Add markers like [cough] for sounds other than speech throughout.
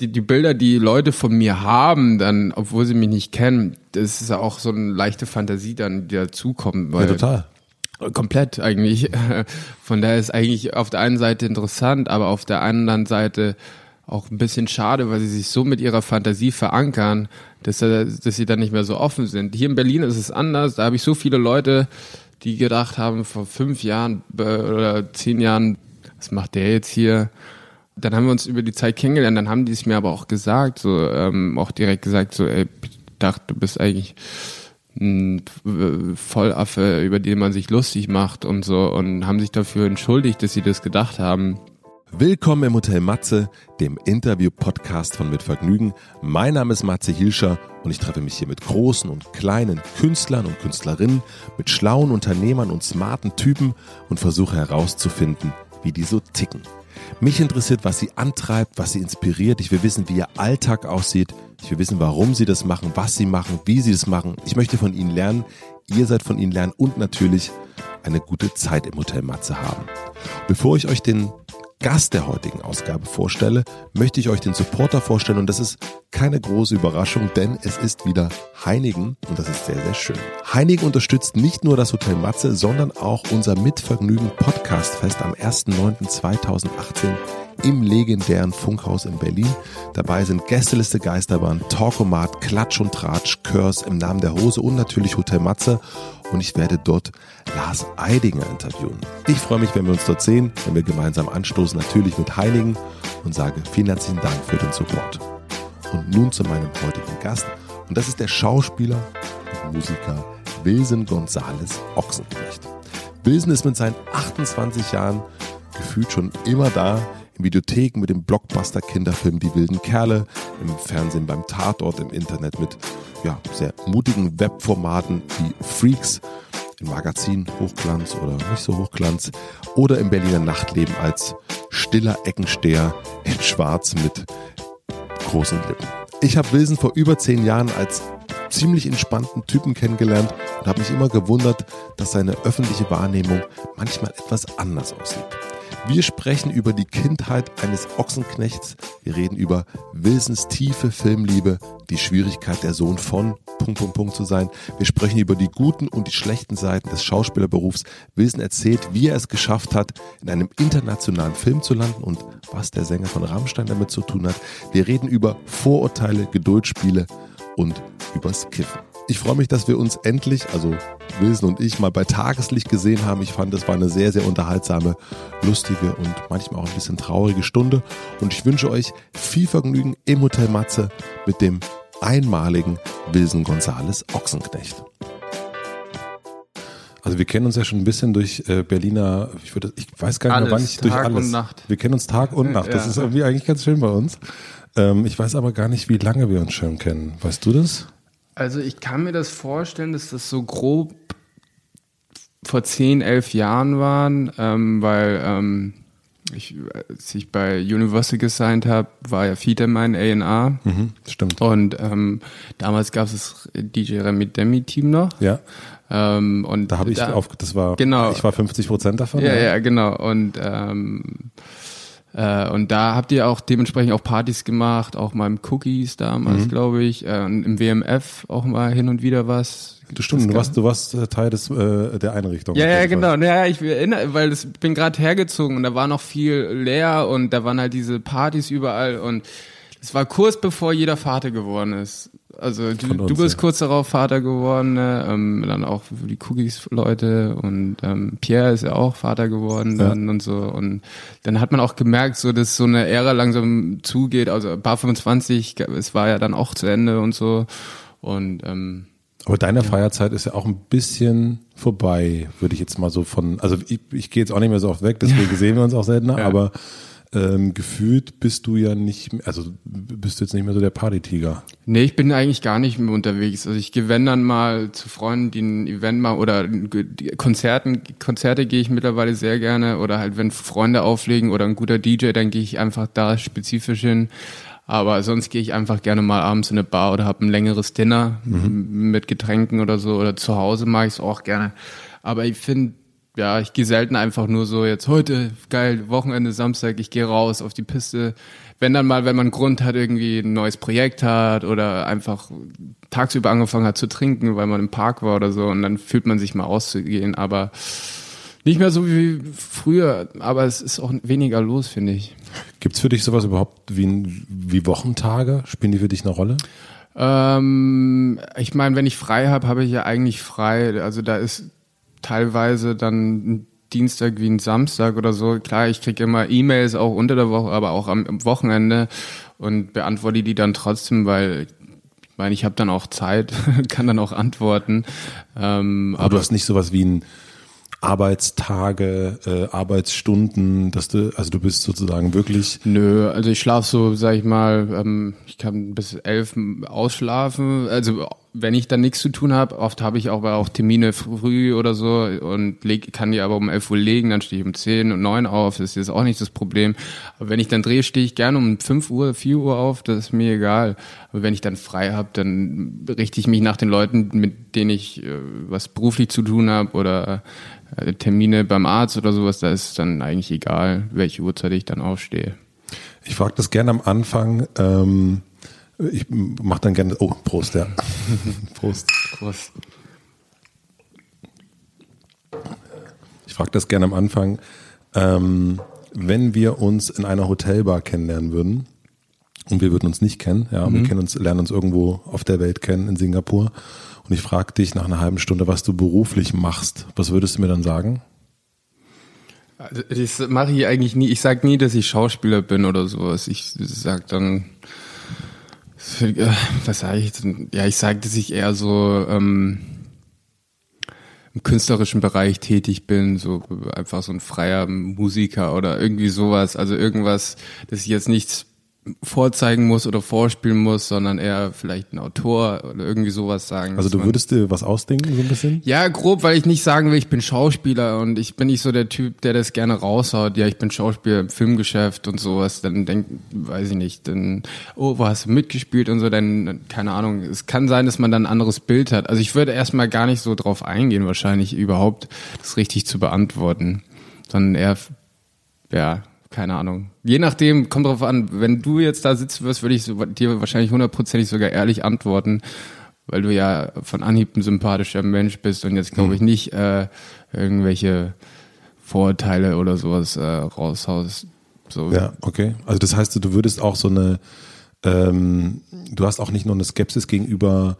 die, die Bilder, die Leute von mir haben, dann, obwohl sie mich nicht kennen, das ist auch so eine leichte Fantasie dann, die dazukommt. Ja, total. Komplett eigentlich. [laughs] Von daher ist eigentlich auf der einen Seite interessant, aber auf der anderen Seite auch ein bisschen schade, weil sie sich so mit ihrer Fantasie verankern, dass, dass sie dann nicht mehr so offen sind. Hier in Berlin ist es anders. Da habe ich so viele Leute, die gedacht haben, vor fünf Jahren äh, oder zehn Jahren, was macht der jetzt hier? Dann haben wir uns über die Zeit kennengelernt, dann haben die es mir aber auch gesagt, so ähm, auch direkt gesagt, so, ey, ich dachte, du bist eigentlich ein Vollaffe, über den man sich lustig macht und so und haben sich dafür entschuldigt, dass sie das gedacht haben. Willkommen im Hotel Matze, dem Interview-Podcast von Mit Vergnügen. Mein Name ist Matze Hilscher und ich treffe mich hier mit großen und kleinen Künstlern und Künstlerinnen, mit schlauen Unternehmern und smarten Typen und versuche herauszufinden, wie die so ticken. Mich interessiert, was sie antreibt, was sie inspiriert. Ich will wissen, wie ihr Alltag aussieht. Ich will wissen, warum sie das machen, was sie machen, wie sie das machen. Ich möchte von ihnen lernen. Ihr seid von ihnen lernen und natürlich eine gute Zeit im Hotel Matze haben. Bevor ich euch den Gast der heutigen Ausgabe vorstelle, möchte ich euch den Supporter vorstellen und das ist keine große Überraschung, denn es ist wieder Heinigen und das ist sehr, sehr schön. Heinigen unterstützt nicht nur das Hotel Matze, sondern auch unser Mitvergnügen Podcastfest am 1.9.2018 im legendären Funkhaus in Berlin. Dabei sind Gästeliste Geisterbahn, Talkomat, Klatsch und Tratsch, Körs im Namen der Hose und natürlich Hotel Matze. Und ich werde dort Lars Eidinger interviewen. Ich freue mich, wenn wir uns dort sehen, wenn wir gemeinsam anstoßen, natürlich mit Heiligen und sage vielen herzlichen Dank für den Support. Und nun zu meinem heutigen Gast. Und das ist der Schauspieler und Musiker Wilson Gonzales Ochsenknecht. Wilson ist mit seinen 28 Jahren gefühlt schon immer da, in Videotheken mit dem Blockbuster-Kinderfilm Die wilden Kerle, im Fernsehen beim Tatort, im Internet mit ja, sehr mutigen Webformaten wie Freaks, im Magazin Hochglanz oder nicht so Hochglanz oder im Berliner Nachtleben als stiller Eckensteher in Schwarz mit großen Lippen. Ich habe Wilson vor über zehn Jahren als ziemlich entspannten Typen kennengelernt und habe mich immer gewundert, dass seine öffentliche Wahrnehmung manchmal etwas anders aussieht. Wir sprechen über die Kindheit eines Ochsenknechts. Wir reden über Wilsons tiefe Filmliebe, die Schwierigkeit, der Sohn von Punkt, Punkt, Punkt zu sein. Wir sprechen über die guten und die schlechten Seiten des Schauspielerberufs. Wilson erzählt, wie er es geschafft hat, in einem internationalen Film zu landen und was der Sänger von Rammstein damit zu tun hat. Wir reden über Vorurteile, Geduldsspiele und übers Kiffen. Ich freue mich, dass wir uns endlich, also Wilson und ich, mal bei Tageslicht gesehen haben. Ich fand, es war eine sehr, sehr unterhaltsame, lustige und manchmal auch ein bisschen traurige Stunde. Und ich wünsche euch viel Vergnügen im Hotel Matze mit dem einmaligen Wilson Gonzales Ochsenknecht. Also wir kennen uns ja schon ein bisschen durch äh, Berliner, ich würde, ich weiß gar nicht mehr, wann ich durch Tag alles. und Nacht. Wir kennen uns Tag und Nacht. Das Ja. ist irgendwie eigentlich ganz schön bei uns. Ähm, ich weiß aber gar nicht, wie lange wir uns schon kennen. Weißt du das? Also ich kann mir das vorstellen, dass das so grob vor 10, 11 Jahren waren, ähm, weil ähm, ich, als ich bei Universal gesigned habe, war ja Fiete mein A&R Mhm, stimmt. und ähm, damals gab es das DJ Remy Demi Team noch. Ja, Ähm, und da habe ich auf, das war, Genau. ich war 50 Prozent davon. Ja, ja, genau. Und ähm, äh, und da habt ihr auch dementsprechend auch Partys gemacht, auch mal im Cookies damals, Mhm. glaube ich, äh, und im WMF auch mal hin und wieder was. Du stimmt, du warst, du warst äh, Teil des, äh, der Einrichtung. Ja, ja, genau. Ja, ich erinnere, weil das bin gerade hergezogen und da war noch viel leer und da waren halt diese Partys überall und es war kurz bevor jeder Vater geworden ist. Also du, uns, du bist ja. kurz darauf Vater geworden, ne? ähm, dann auch für die Cookies-Leute und ähm, Pierre ist ja auch Vater geworden Ja. dann und so und dann hat man auch gemerkt, so dass so eine Ära langsam zugeht. Also Bar 25, es war ja dann auch zu Ende und so und ähm, Aber deine Feierzeit ist ja auch ein bisschen vorbei, würde ich jetzt mal so von, also ich, ich gehe jetzt auch nicht mehr so oft weg, deswegen [laughs] sehen wir uns auch seltener, Ja. aber ähm, gefühlt bist du ja nicht, mehr- also bist du jetzt nicht mehr so der Partytiger. Nee, ich bin eigentlich gar nicht mehr unterwegs. Also ich gehe wenn dann mal zu Freunden, die ein Event machen oder Konzerten, Konzerte gehe ich mittlerweile sehr gerne oder halt wenn Freunde auflegen oder ein guter DJ, dann gehe ich einfach da spezifisch hin. Aber sonst gehe ich einfach gerne mal abends in eine Bar oder habe ein längeres Dinner m- mit Getränken oder so oder zu Hause mache ich es auch gerne. Aber ich finde, ja, ich gehe selten einfach nur so jetzt heute, geil, Wochenende, Samstag, ich gehe raus auf die Piste. wenn dann mal, wenn man Grund hat, irgendwie ein neues Projekt hat oder einfach tagsüber angefangen hat zu trinken, weil man im Park war oder so und dann fühlt man sich mal auszugehen, aber nicht mehr so wie früher, aber es ist auch weniger los, finde ich. Gibt's für dich sowas überhaupt wie, wie Wochentage? Spielen die für dich eine Rolle? Ähm, ich meine, wenn ich frei habe, habe ich ja eigentlich frei. Also da ist teilweise dann Dienstag wie ein Samstag oder so. Klar, ich kriege immer E-Mails auch unter der Woche, aber auch am, am Wochenende und beantworte die dann trotzdem, weil ich meine, ich habe dann auch Zeit, [laughs] kann dann auch antworten. Ähm, aber, aber du hast nicht sowas wie ein Arbeitstage, äh, Arbeitsstunden, dass du, also du bist sozusagen wirklich. Nö, also ich schlafe so, sag ich mal, ähm, ich kann bis elf ausschlafen. Also wenn ich dann nichts zu tun habe, oft habe ich auch, auch Termine früh oder so und leg, kann die aber um elf Uhr legen, dann stehe ich um zehn und neun auf, das ist jetzt auch nicht das Problem. Aber wenn ich dann drehe, stehe ich gerne um fünf Uhr, vier Uhr auf, das ist mir egal. Aber wenn ich dann frei habe, dann richte ich mich nach den Leuten, mit denen ich äh, was beruflich zu tun habe oder äh, Termine beim Arzt oder sowas, da ist dann eigentlich egal, welche Uhrzeit ich dann aufstehe. Ich frage das gerne am Anfang. Ähm, ich mache dann gerne. Oh, Prost, ja. [laughs] Prost. Prost. Ich frage das gerne am Anfang. Ähm, wenn wir uns in einer Hotelbar kennenlernen würden und wir würden uns nicht kennen, ja, mhm. wir kennen uns, lernen uns irgendwo auf der Welt kennen in Singapur und ich frage dich nach einer halben Stunde, was du beruflich machst, was würdest du mir dann sagen? Also das mache ich eigentlich nie. Ich sage nie, dass ich Schauspieler bin oder sowas. Ich sage dann, was sage ich denn? Ja, ich sage, dass ich eher so ähm, im künstlerischen Bereich tätig bin, so einfach so ein freier Musiker oder irgendwie sowas. Also irgendwas, dass ich jetzt nichts vorzeigen muss oder vorspielen muss, sondern eher vielleicht ein Autor oder irgendwie sowas sagen. Also du würdest dir was ausdenken, so ein bisschen? Ja, grob, weil ich nicht sagen will, ich bin Schauspieler und ich bin nicht so der Typ, der das gerne raushaut. Ja, ich bin Schauspieler im Filmgeschäft und sowas. Dann denk, weiß ich nicht, dann, oh, wo hast du mitgespielt und so, dann, keine Ahnung. Es kann sein, dass man dann ein anderes Bild hat. Also ich würde erstmal gar nicht so drauf eingehen, wahrscheinlich überhaupt das richtig zu beantworten, sondern eher, ja, keine Ahnung. Je nachdem, kommt drauf an, wenn du jetzt da sitzen wirst, würde ich so, dir wahrscheinlich hundertprozentig sogar ehrlich antworten, weil du ja von Anhieb ein sympathischer Mensch bist und jetzt glaube ich mhm. nicht äh, irgendwelche Vorurteile oder sowas äh, raushaust. So. Ja, okay. Also das heißt, du würdest auch so eine, ähm, du hast auch nicht nur eine Skepsis gegenüber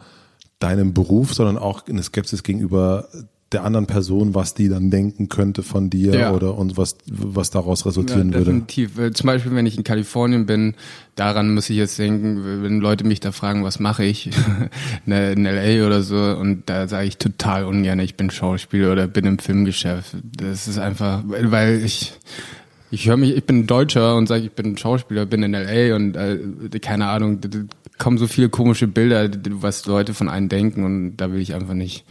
deinem Beruf, sondern auch eine Skepsis gegenüber der anderen Person, was die dann denken könnte von dir ja. oder und was, was daraus resultieren ja, definitiv. würde. Zum Beispiel, wenn ich in Kalifornien bin, daran muss ich jetzt denken, wenn Leute mich da fragen, was mache ich [laughs] in LA oder so, und da sage ich total ungern, ich bin Schauspieler oder bin im Filmgeschäft. Das ist einfach, weil ich ich höre mich, ich bin Deutscher und sage, ich bin Schauspieler, bin in LA und äh, keine Ahnung, da kommen so viele komische Bilder, was Leute von einem denken und da will ich einfach nicht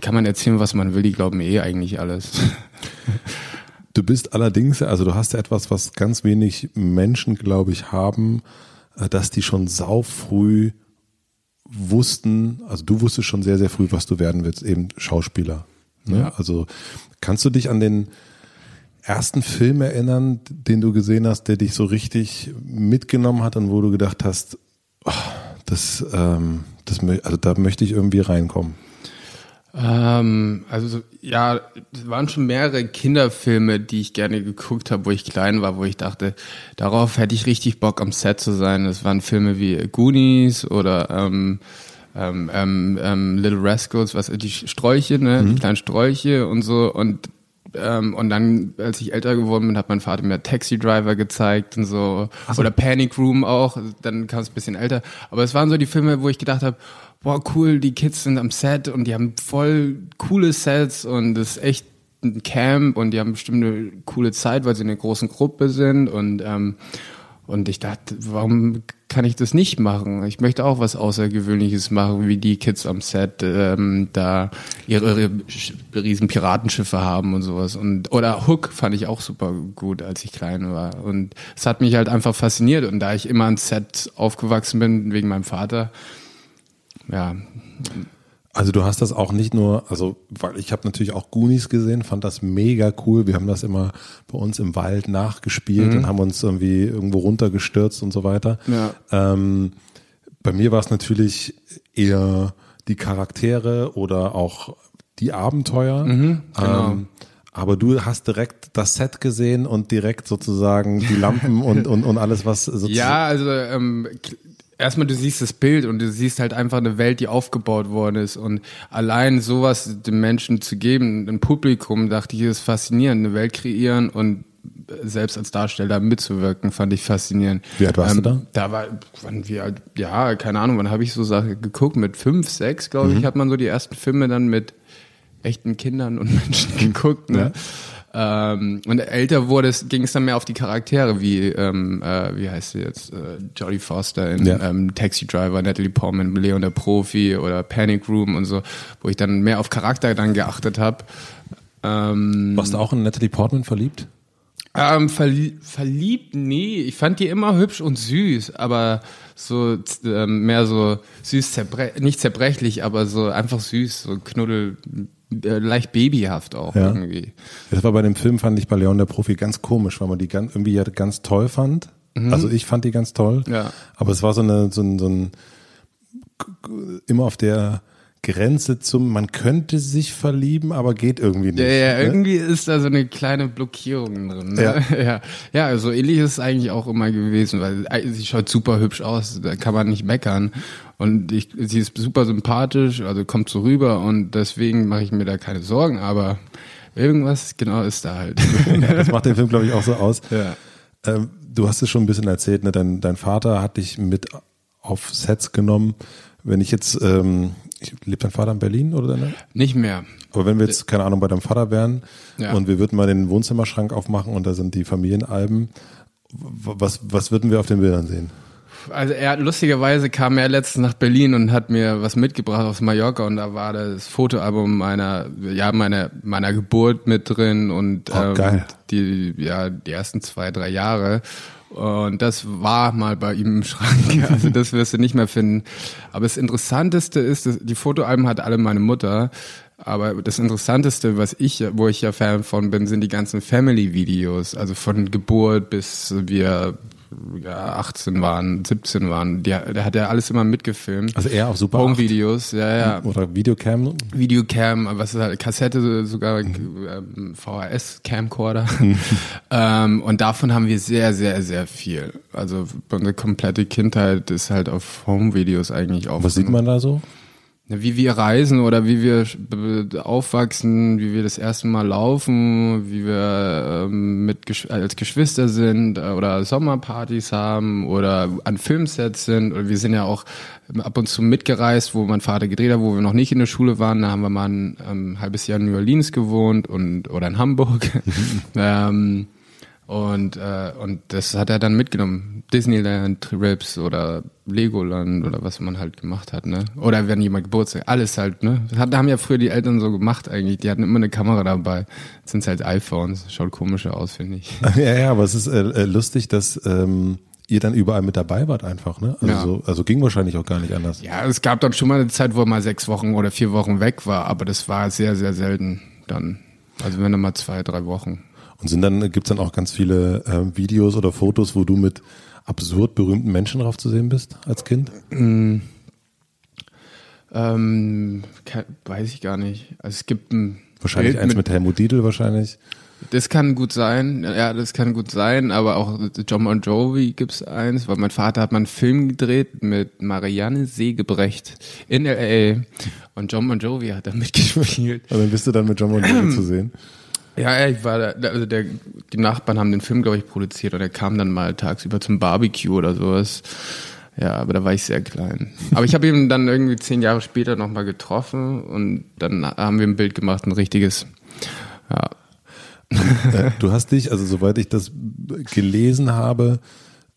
kann man erzählen, was man will, die glauben eh eigentlich alles. [laughs] Du bist allerdings, also du hast ja etwas, was ganz wenig Menschen, glaube ich, haben, äh, dass die schon sau früh wussten, also du wusstest schon sehr, sehr früh, was du werden willst, eben Schauspieler. Ne? Ja. Also kannst du dich an den ersten Film erinnern, den du gesehen hast, der dich so richtig mitgenommen hat und wo du gedacht hast, oh, das, ähm, das, also da möchte ich irgendwie reinkommen? Ähm, also ja, es waren schon mehrere Kinderfilme, die ich gerne geguckt habe, wo ich klein war, wo ich dachte, darauf hätte ich richtig Bock am Set zu sein. Das waren Filme wie Goonies oder ähm, ähm, ähm, ähm Little Rascals, was die Sträuche, ne, mhm. die kleinen Sträuche und so und ähm, und dann, als ich älter geworden bin, hat mein Vater mir Taxi Driver gezeigt und so. so. Oder Panic Room auch. Dann kam es ein bisschen älter. Aber es waren so die Filme, wo ich gedacht habe, boah, cool, die Kids sind am Set und die haben voll coole Sets und das ist echt ein Camp und die haben bestimmt eine coole Zeit, weil sie in einer großen Gruppe sind und ähm, und ich dachte, warum kann ich das nicht machen? Ich möchte auch was Außergewöhnliches machen, wie die Kids am Set ähm, da ihre, ihre riesen Piratenschiffe haben und sowas. Und oder Hook fand ich auch super gut, als ich klein war. Und es hat mich halt einfach fasziniert. Und da ich immer ans Set aufgewachsen bin wegen meinem Vater, ja. Also du hast das auch nicht nur, also weil ich habe natürlich auch Goonies gesehen, fand das mega cool. Wir haben das immer bei uns im Wald nachgespielt Mhm. und haben uns irgendwie irgendwo runtergestürzt und so weiter. Ja. Ähm, bei mir war es natürlich eher die Charaktere oder auch die Abenteuer. genau. ähm, aber du hast direkt das Set gesehen und direkt sozusagen die Lampen und, und, und alles, was sozusagen. Ja, also ähm, erstmal du siehst das Bild und du siehst halt einfach eine Welt, die aufgebaut worden ist und allein sowas den Menschen zu geben, ein Publikum, dachte ich, ist faszinierend, eine Welt kreieren und selbst als Darsteller mitzuwirken, fand ich faszinierend. Ähm, Wie alt warst du da? Da war, wann wir, ja, keine Ahnung, wann habe ich so Sachen geguckt? Mit fünf, sechs, glaube Mhm. ich, hat man so die ersten Filme dann mit echten Kindern und Menschen [laughs] geguckt. Ne? Ähm, und älter wurde es, ging es dann mehr auf die Charaktere, wie, ähm, äh, wie heißt sie jetzt, äh, Jodie Foster in Ja. ähm, Taxi Driver, Natalie Portman, Leon der Profi oder Panic Room und so, wo ich dann mehr auf Charakter dann geachtet habe. Ähm, Warst du auch in Natalie Portman verliebt? ähm, verlie verliebt, nee. Ich fand die immer hübsch und süß, aber so ähm, mehr so süß, zerbre nicht zerbrechlich, aber so einfach süß, so knuddel, äh, leicht babyhaft auch Ja. irgendwie. Das war bei dem Film, fand ich bei Leon der Profi ganz komisch, weil man die ganz, irgendwie ja ganz toll fand. Also ich fand die ganz toll. Ja. Aber es war so eine, so ein, so ein, immer auf der Grenze zum, man könnte sich verlieben, aber geht irgendwie nicht. Ja, ja, ne? irgendwie ist da so eine kleine Blockierung drin. Ne? Ja. [laughs] ja. ja, also ähnlich ist es eigentlich auch immer gewesen, weil äh, sie schaut super hübsch aus, da kann man nicht meckern. Und ich, sie ist super sympathisch, also kommt so rüber und deswegen mache ich mir da keine Sorgen, aber irgendwas genau ist da halt. [laughs] Ja, das macht den Film, glaube ich, auch so aus. ja. Ähm, du hast es schon ein bisschen erzählt, ne? dein, dein Vater hat dich mit auf Sets genommen. Wenn ich jetzt, ähm, lebt dein Vater in Berlin oder deine? Nicht mehr. Aber wenn wir jetzt, keine Ahnung, bei deinem Vater wären Ja. und wir würden mal den Wohnzimmerschrank aufmachen und da sind die Familienalben, was, was würden wir auf den Bildern sehen? Also er lustigerweise kam er letztens nach Berlin und hat mir was mitgebracht aus Mallorca und da war das Fotoalbum meiner ja meiner meiner Geburt mit drin und Oh, geil. die ja die ersten zwei drei Jahre und das war mal bei ihm im Schrank. [laughs] Also das wirst du nicht mehr finden. Aber das Interessanteste ist, die Fotoalben hat alle meine Mutter. Aber das Interessanteste, was ich, wo ich ja Fan von bin, sind die ganzen Family-Videos. Also von Geburt bis wir ja, 18 waren, 17 waren. Die, da hat er alles immer mitgefilmt. Also eher auf Super 8 Home-Videos, ja, ja. oder Videocam? Videocam, was ist halt, Kassette sogar, ähm, VHS-Camcorder. [laughs] ähm, und davon haben wir sehr, sehr, sehr viel. Also unsere komplette Kindheit ist halt auf Home-Videos eigentlich auf. Was sieht man da so? Wie wir reisen oder wie wir aufwachsen, wie wir das erste Mal laufen, wie wir ähm, mit Gesch als Geschwister sind äh, oder Sommerpartys haben oder an Filmsets sind. Oder wir sind ja auch ab und zu mitgereist, wo mein Vater gedreht hat, wo wir noch nicht in der Schule waren. Da haben wir mal ein ähm, halbes Jahr in New Orleans gewohnt und oder in Hamburg. [laughs] ähm, und, äh, und das hat er dann mitgenommen. Disneyland, Trips oder Legoland oder was man halt gemacht hat, ne? Oder wenn jemand Geburtstag, alles halt, ne? Das hat- haben ja früher die Eltern so gemacht eigentlich. Die hatten immer eine Kamera dabei. Jetzt sind halt iPhones. Schaut komischer aus, finde ich. [laughs] ja, ja, aber es ist äh, äh, lustig, dass ähm, ihr dann überall mit dabei wart einfach, ne? Also, Ja. so, also ging wahrscheinlich auch gar nicht anders. Ja, es gab dann schon mal eine Zeit, wo er mal sechs Wochen oder vier Wochen weg war, aber das war sehr, sehr selten dann. Also wenn dann mal zwei, drei Wochen. Und sind dann, gibt's dann auch ganz viele äh, Videos oder Fotos, wo du mit absurd berühmten Menschen drauf zu sehen bist als Kind? Ähm, ke- weiß ich gar nicht. Also es gibt ein Wahrscheinlich Bild eins mit, Helmut Dietl wahrscheinlich. Das kann gut sein, ja, das kann gut sein, aber auch John Bon Jovi gibt's eins, weil mein Vater hat mal einen Film gedreht mit Marianne Segebrecht in L.A. und John Bon Jovi hat da mitgespielt. [laughs] Und dann bist du dann mit John Bon Jovi zu sehen. Ja, ich war da, also der, die Nachbarn haben den Film, glaube ich, produziert und er kam dann mal tagsüber zum Barbecue oder sowas. Ja, aber da war ich sehr klein. Aber ich habe ihn dann irgendwie zehn Jahre später nochmal getroffen und dann haben wir ein Bild gemacht, ein richtiges. Ja, Äh, du hast dich, also soweit ich das gelesen habe,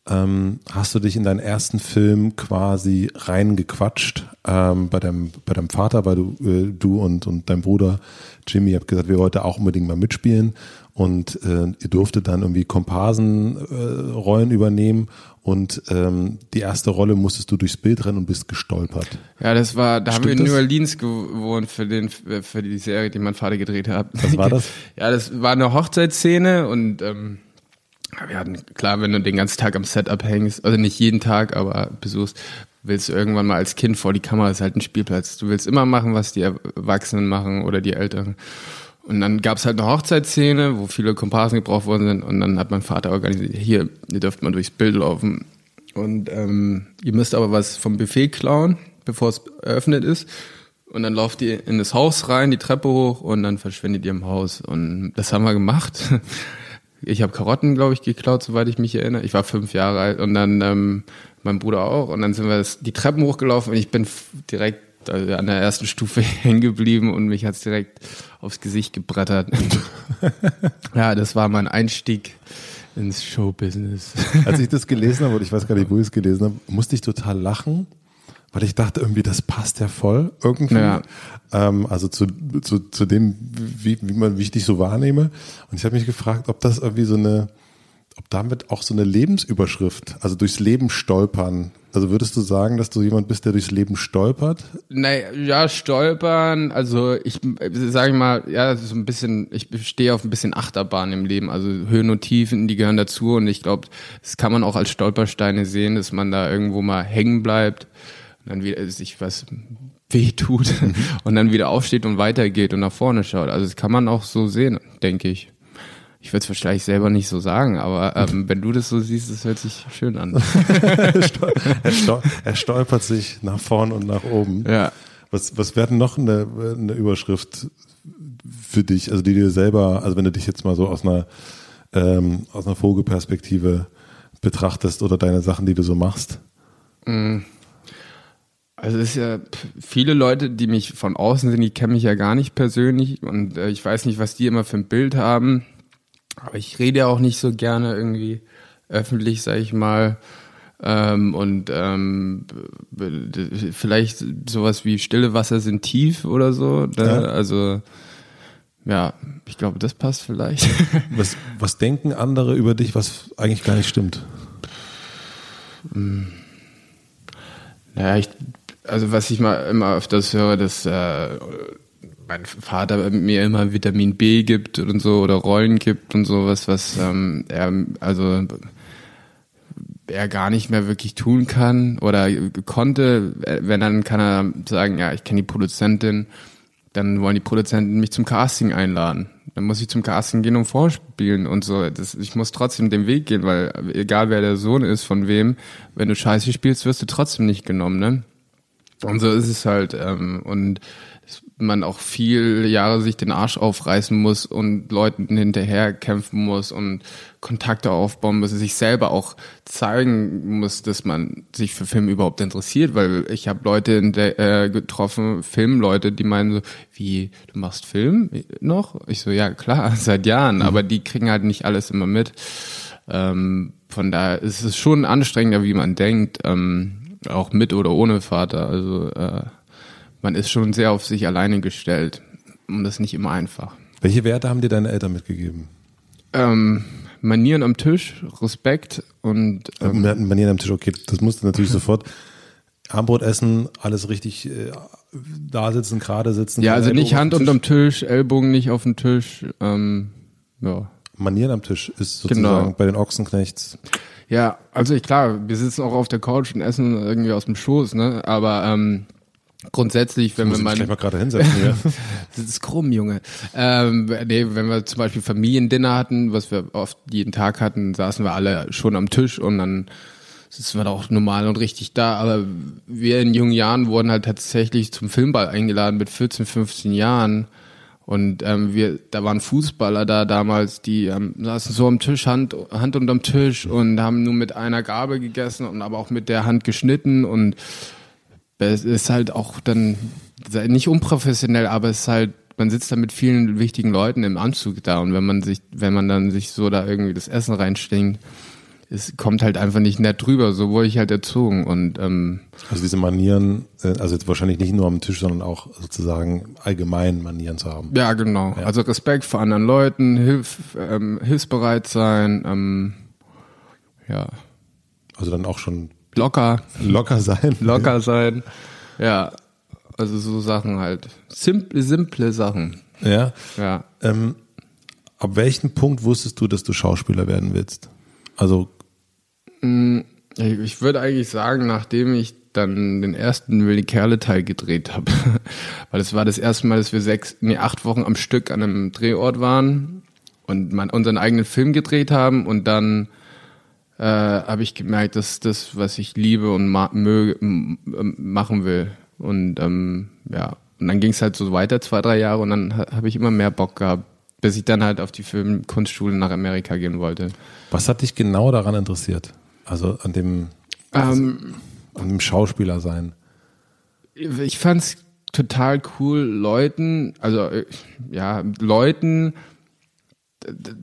ähm, hast du dich in deinen ersten Film quasi reingequatscht ähm, bei, deinem, bei deinem Vater, weil du, äh, du und, und dein Bruder Jimmy habt gesagt, wir wollten auch unbedingt mal mitspielen und äh, ihr durftet dann irgendwie Komparsenrollen äh, Rollen übernehmen und ähm, die erste Rolle musstest du durchs Bild rennen und bist gestolpert. Ja, das war, da haben wir Stimmt in New das? Orleans gewohnt für den, für die Serie, die mein Vater gedreht hat. Was war das? [laughs] Ja, das war eine Hochzeitsszene und ähm, wir hatten, klar, wenn du den ganzen Tag am Set abhängst, also nicht jeden Tag, aber besuchst, willst du irgendwann mal als Kind vor die Kamera, ist halt ein Spielplatz. Du willst immer machen, was die Erwachsenen machen oder die Älteren. Und dann gab's halt eine Hochzeitsszene, wo viele Komparsen gebraucht worden sind und dann hat mein Vater organisiert, hier, ihr dürft mal durchs Bild laufen und ähm, ihr müsst aber was vom Buffet klauen, bevor es eröffnet ist. Und dann lauft ihr in das Haus rein, die Treppe hoch und dann verschwindet ihr im Haus. Und das haben wir gemacht. [laughs] Ich habe Karotten, glaube ich, geklaut, soweit ich mich erinnere. Ich war fünf Jahre alt und dann ähm, mein Bruder auch. Und dann sind wir die Treppen hochgelaufen und ich bin direkt äh, an der ersten Stufe [laughs] hängen geblieben und mich hat's direkt aufs Gesicht gebrettert. [laughs] ja, das war mein Einstieg ins Showbusiness. Als ich das [laughs] gelesen habe, und ich weiß gar nicht, wo ich es gelesen habe, musste ich total lachen, weil ich dachte irgendwie, das passt ja voll irgendwie. Ja. Ähm, also zu, zu, zu dem, wie, wie man wie ich dich so wahrnehme. Und ich habe mich gefragt, ob das irgendwie so eine, ob damit auch so eine Lebensüberschrift, also durchs Leben stolpern. Also würdest du sagen, dass du jemand bist, der durchs Leben stolpert? Naja, ja, stolpern, also ich sage mal, ja, so ein bisschen, ich stehe auf ein bisschen Achterbahn im Leben, also Höhen und Tiefen, die gehören dazu und ich glaube, das kann man auch als Stolpersteine sehen, dass man da irgendwo mal hängen bleibt dann wieder sich was weh tut und dann wieder aufsteht und weitergeht und nach vorne schaut. Also das kann man auch so sehen, denke ich. Ich würde es wahrscheinlich selber nicht so sagen, aber ähm, wenn du das so siehst, das hört sich schön an. [laughs] er, stol [laughs] er, stol er stolpert sich nach vorn und nach oben. ja. Was, was wäre denn noch eine, eine Überschrift für dich, also die dir selber, also wenn du dich jetzt mal so aus einer, ähm, aus einer Vogelperspektive betrachtest oder deine Sachen, die du so machst? Also es ist ja viele Leute, die mich von außen sehen, die kennen mich ja gar nicht persönlich und äh, ich weiß nicht, was die immer für ein Bild haben. Aber ich rede ja auch nicht so gerne irgendwie öffentlich, sag ich mal. Ähm, und ähm, vielleicht sowas wie stille Wasser sind tief oder so. Ne? Ja. Also ja, ich glaube, das passt vielleicht. [laughs] Was, was denken andere über dich, was eigentlich gar nicht stimmt? Naja, ich, also was ich mal immer öfters höre, dass äh, mein Vater mir immer Vitamin B gibt und so oder Rollen gibt und sowas, was ähm, er also er gar nicht mehr wirklich tun kann oder konnte. Wenn dann kann er sagen, ja, ich kenne die Produzentin, dann wollen die Produzenten mich zum Casting einladen. Dann muss ich zum Casting gehen und vorspielen und so. Das, ich muss trotzdem den Weg gehen, weil egal wer der Sohn ist, von wem, wenn du Scheiße spielst, wirst du trotzdem nicht genommen, ne? Und so ist es halt. Ähm, und dass man auch viele Jahre sich den Arsch aufreißen muss und Leuten hinterher kämpfen muss und Kontakte aufbauen muss, sich selber auch zeigen muss, dass man sich für Film überhaupt interessiert, weil ich habe Leute in der, äh, getroffen, Filmleute, die meinen so, wie, du machst Film noch? Ich so, ja klar, [laughs] seit Jahren, aber die kriegen halt nicht alles immer mit. Ähm, von daher ist es schon anstrengender, wie man denkt, ähm, auch mit oder ohne Vater. Also äh, man ist schon sehr auf sich alleine gestellt und das ist nicht immer einfach. Welche Werte haben dir deine Eltern mitgegeben? Ähm, Manieren am Tisch, Respekt und ähm, Manieren am Tisch, okay, das musst du natürlich [laughs] sofort. Armbrot essen, alles richtig äh, da sitzen, gerade sitzen. ja, also Ellbogen nicht Hand unterm Tisch, Ellbogen nicht auf dem Tisch. Ähm, ja. Manieren am Tisch ist sozusagen Genau. bei den Ochsenknechts. Ja, also ich klar, wir sitzen auch auf der Couch und essen irgendwie aus dem Schoß, ne? Aber ähm, grundsätzlich, wenn wir mal mal gerade hinsetzen hier. [laughs] Das ist krumm, Junge. Ähm, nee, wenn wir zum Beispiel Familiendinner hatten, was wir oft jeden Tag hatten, saßen wir alle schon am Tisch und dann sitzen wir da auch normal und richtig da. Aber wir in jungen Jahren wurden halt tatsächlich zum Filmball eingeladen mit 14, 15 Jahren. Und ähm, wir, da waren Fußballer da damals, die ähm, saßen so am Tisch, Hand, Hand unterm Tisch und haben nur mit einer Gabel gegessen und aber auch mit der Hand geschnitten. Und es ist halt auch dann nicht unprofessionell, aber es ist halt, man sitzt da mit vielen wichtigen Leuten im Anzug da. Und wenn man sich, wenn man dann sich so da irgendwie das Essen reinstinkt, es kommt halt einfach nicht nett drüber. So wurde ich halt erzogen und ähm, Also diese Manieren, äh, also jetzt wahrscheinlich nicht nur am Tisch, sondern auch sozusagen allgemein Manieren zu haben. ja genau. Also Respekt vor anderen Leuten, Hilf, ähm, hilfsbereit sein, ähm, ja. Also dann auch schon Locker, locker sein. locker sein. Ja, also so Sachen halt. Simple, simple Sachen. Ja. Ja. Ähm, ab welchem Punkt wusstest du, dass du Schauspieler werden willst? Also Ich ich würde eigentlich sagen, nachdem ich dann den ersten Willi Kerle Teil gedreht habe, [laughs] weil es war das erste Mal, dass wir sechs, nee, acht Wochen am Stück an einem Drehort waren und man unseren eigenen Film gedreht haben und dann äh, habe ich gemerkt, dass das, was ich liebe und ma möge, machen will. Und ähm, ja, und dann ging es halt so weiter, zwei, drei Jahre und dann ha- habe ich immer mehr Bock gehabt, bis ich dann halt auf die Filmkunstschule nach Amerika gehen wollte. was hat dich genau daran interessiert? Also an dem, Ähm, an dem Schauspieler sein. ich fand's total cool, Leuten, also äh, ja, Leuten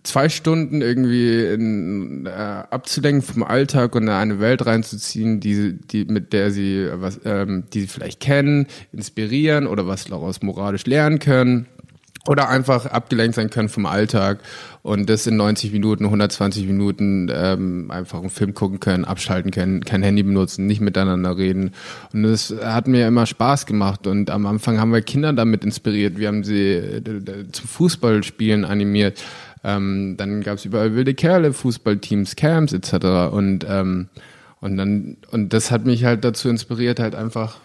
zwei Stunden irgendwie in, äh, abzulenken vom Alltag und in eine Welt reinzuziehen, die, die mit der sie was, ähm, die sie vielleicht kennen, inspirieren oder was daraus moralisch lernen können oder einfach abgelenkt sein können vom Alltag und das in 90 Minuten, 120 Minuten ähm, einfach einen Film gucken können, abschalten können, kein Handy benutzen, nicht miteinander reden. Und das hat mir immer Spaß gemacht. Und am Anfang haben wir Kinder damit inspiriert. Wir haben sie äh, zum Fußballspielen animiert. Ähm, dann gab es überall wilde Kerle, Fußballteams, Camps etc. Und ähm, und dann und das hat mich halt dazu inspiriert, halt einfach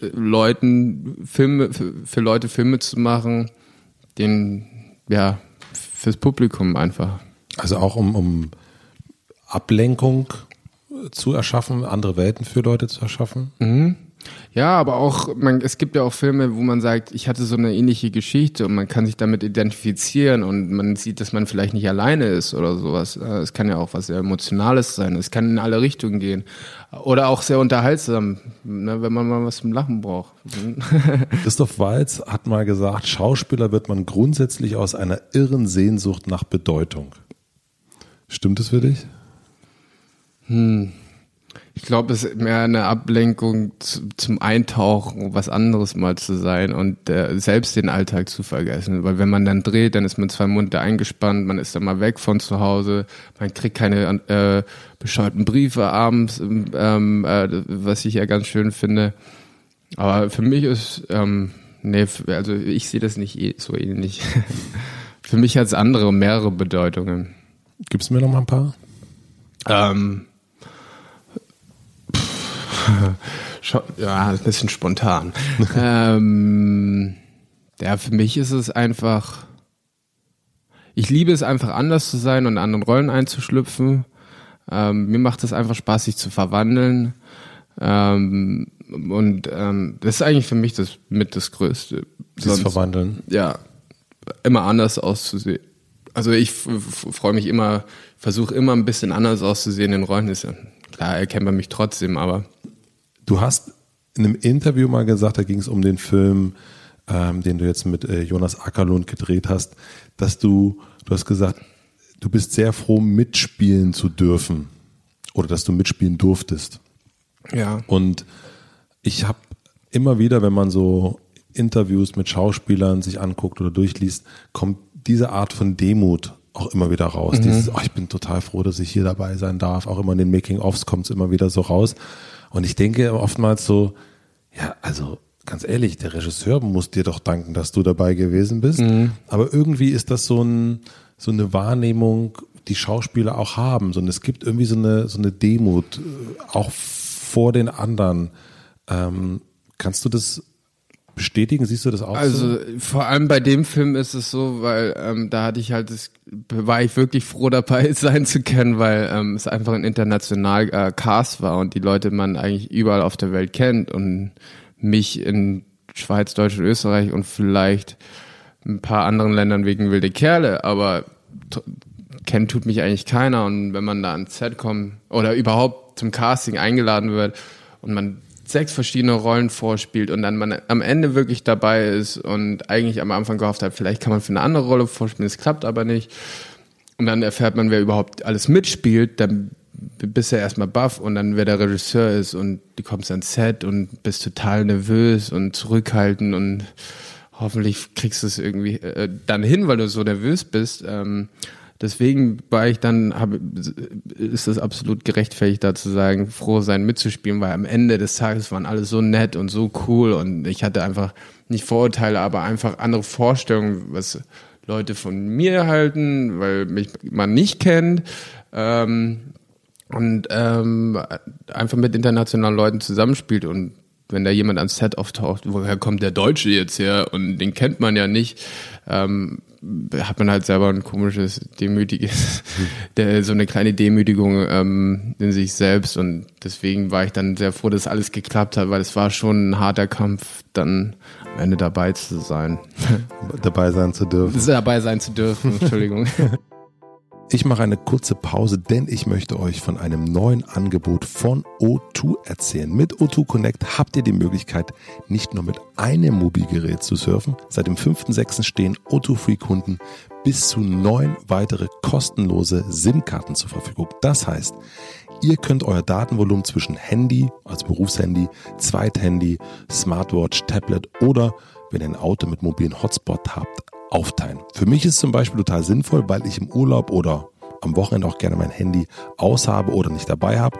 Leuten Filme für Leute Filme zu machen, den ja fürs Publikum einfach. Also auch um, um Ablenkung zu erschaffen, andere Welten für Leute zu erschaffen. Ja, aber auch, man, es gibt ja auch Filme, wo man sagt, ich hatte so eine ähnliche Geschichte und man kann sich damit identifizieren und man sieht, dass man vielleicht nicht alleine ist oder sowas. Äh, Es kann ja auch was sehr Emotionales sein. Es kann in alle Richtungen gehen. Oder auch sehr unterhaltsam, ne, wenn man mal was zum Lachen braucht. [laughs] Christoph Walz hat mal gesagt, Schauspieler wird man grundsätzlich aus einer irren Sehnsucht nach Bedeutung. Stimmt es für dich? Ich glaube, es ist mehr eine Ablenkung zu, zum Eintauchen, was anderes mal zu sein und äh, selbst den Alltag zu vergessen. Weil wenn man dann dreht, dann ist man zwei Monate eingespannt, man ist dann mal weg von zu Hause, man kriegt keine äh, bescheuerten Briefe abends, ähm, äh, was ich ja ganz schön finde. Aber für mich ist, ähm, nee, also ich sehe das nicht eh- so ähnlich. [laughs] für mich hat es andere, mehrere Bedeutungen. Gibst du mir noch mal ein paar? Ähm, [laughs] ja, ein bisschen spontan. [laughs] ähm, ja, für mich ist es einfach, ich liebe es einfach anders zu sein und anderen Rollen einzuschlüpfen. Ähm, mir macht es einfach Spaß, sich zu verwandeln. Ähm, und ähm, das ist eigentlich für mich das mit das Größte. Sonst- Verwandeln. ja, immer anders auszusehen. Also ich freue mich immer, versuche immer ein bisschen anders auszusehen in Rollen. Ist ja, klar, erkennt man mich trotzdem, aber Du hast in einem Interview mal gesagt, da ging es um den Film, ähm, den du jetzt mit äh, Jonas Ackerlund gedreht hast, dass du, du hast gesagt, du bist sehr froh, mitspielen zu dürfen. Oder dass du mitspielen durftest. ja. Und ich habe immer wieder, wenn man so Interviews mit Schauspielern sich anguckt oder durchliest, kommt diese Art von Demut auch immer wieder raus. Dieses, oh, ich bin total froh, dass ich hier dabei sein darf. Auch immer in den Making-ofs kommt es immer wieder so raus. Und ich denke oftmals so, ja, also ganz ehrlich, der Regisseur muss dir doch danken, dass du dabei gewesen bist. Aber irgendwie ist das so, ein, so eine Wahrnehmung, die Schauspieler auch haben. So, und es gibt irgendwie so eine, so eine Demut, äh, auch vor den anderen. Ähm, kannst du das bestätigen? Siehst du das auch so? Also vor allem bei dem Film ist es so, weil ähm, da hatte ich halt das, war ich wirklich froh [laughs] dabei sein zu können, weil ähm, es einfach ein international äh, Cast war und die Leute man eigentlich überall auf der Welt kennt und mich in Schweiz, Deutschland, Österreich und vielleicht ein paar anderen Ländern wegen wilde Kerle, aber kennt tut mich eigentlich keiner und wenn man da ans Set kommt oder überhaupt zum Casting eingeladen wird und man sechs verschiedene Rollen vorspielt und dann man am Ende wirklich dabei ist und eigentlich am Anfang gehofft hat, vielleicht kann man für eine andere Rolle vorspielen, es klappt aber nicht. Und dann erfährt man, wer überhaupt alles mitspielt, dann bist du ja erstmal baff und dann wer der Regisseur ist und du kommst ans Set und bist total nervös und zurückhaltend und hoffentlich kriegst du es irgendwie äh, dann hin, weil du so nervös bist. Ähm, deswegen war ich dann, hab, ist es absolut gerechtfertigt, da zu sagen, froh sein mitzuspielen, weil am Ende des Tages waren alle so nett und so cool und ich hatte einfach nicht Vorurteile, aber einfach andere Vorstellungen, was Leute von mir halten, weil mich man nicht kennt. Ähm, und ähm, einfach mit internationalen Leuten zusammenspielt und wenn da jemand ans Set auftaucht, woher kommt der Deutsche jetzt her und den kennt man ja nicht, ähm, hat man halt selber ein komisches, demütiges, [laughs] so eine kleine Demütigung ähm, in sich selbst und deswegen war ich dann sehr froh, dass alles geklappt hat, weil es war schon ein harter Kampf, dann am Ende dabei zu sein. Dabei sein zu dürfen. Dabei sein zu dürfen, Entschuldigung. [laughs] Ich mache eine kurze Pause, denn ich möchte euch von einem neuen Angebot von O2 erzählen. Mit O2 Connect habt ihr die Möglichkeit, nicht nur mit einem Mobilgerät zu surfen. Seit dem 5.6. stehen O2 Free Kunden bis zu neun weitere kostenlose SIM-Karten zur Verfügung. Das heißt, ihr könnt euer Datenvolumen zwischen Handy, also Berufshandy, Zweithandy, Smartwatch, Tablet oder wenn ihr ein Auto mit mobilen Hotspot habt, aufteilen. Für mich ist zum Beispiel total sinnvoll, weil ich im Urlaub oder am Wochenende auch gerne mein Handy aushabe oder nicht dabei habe.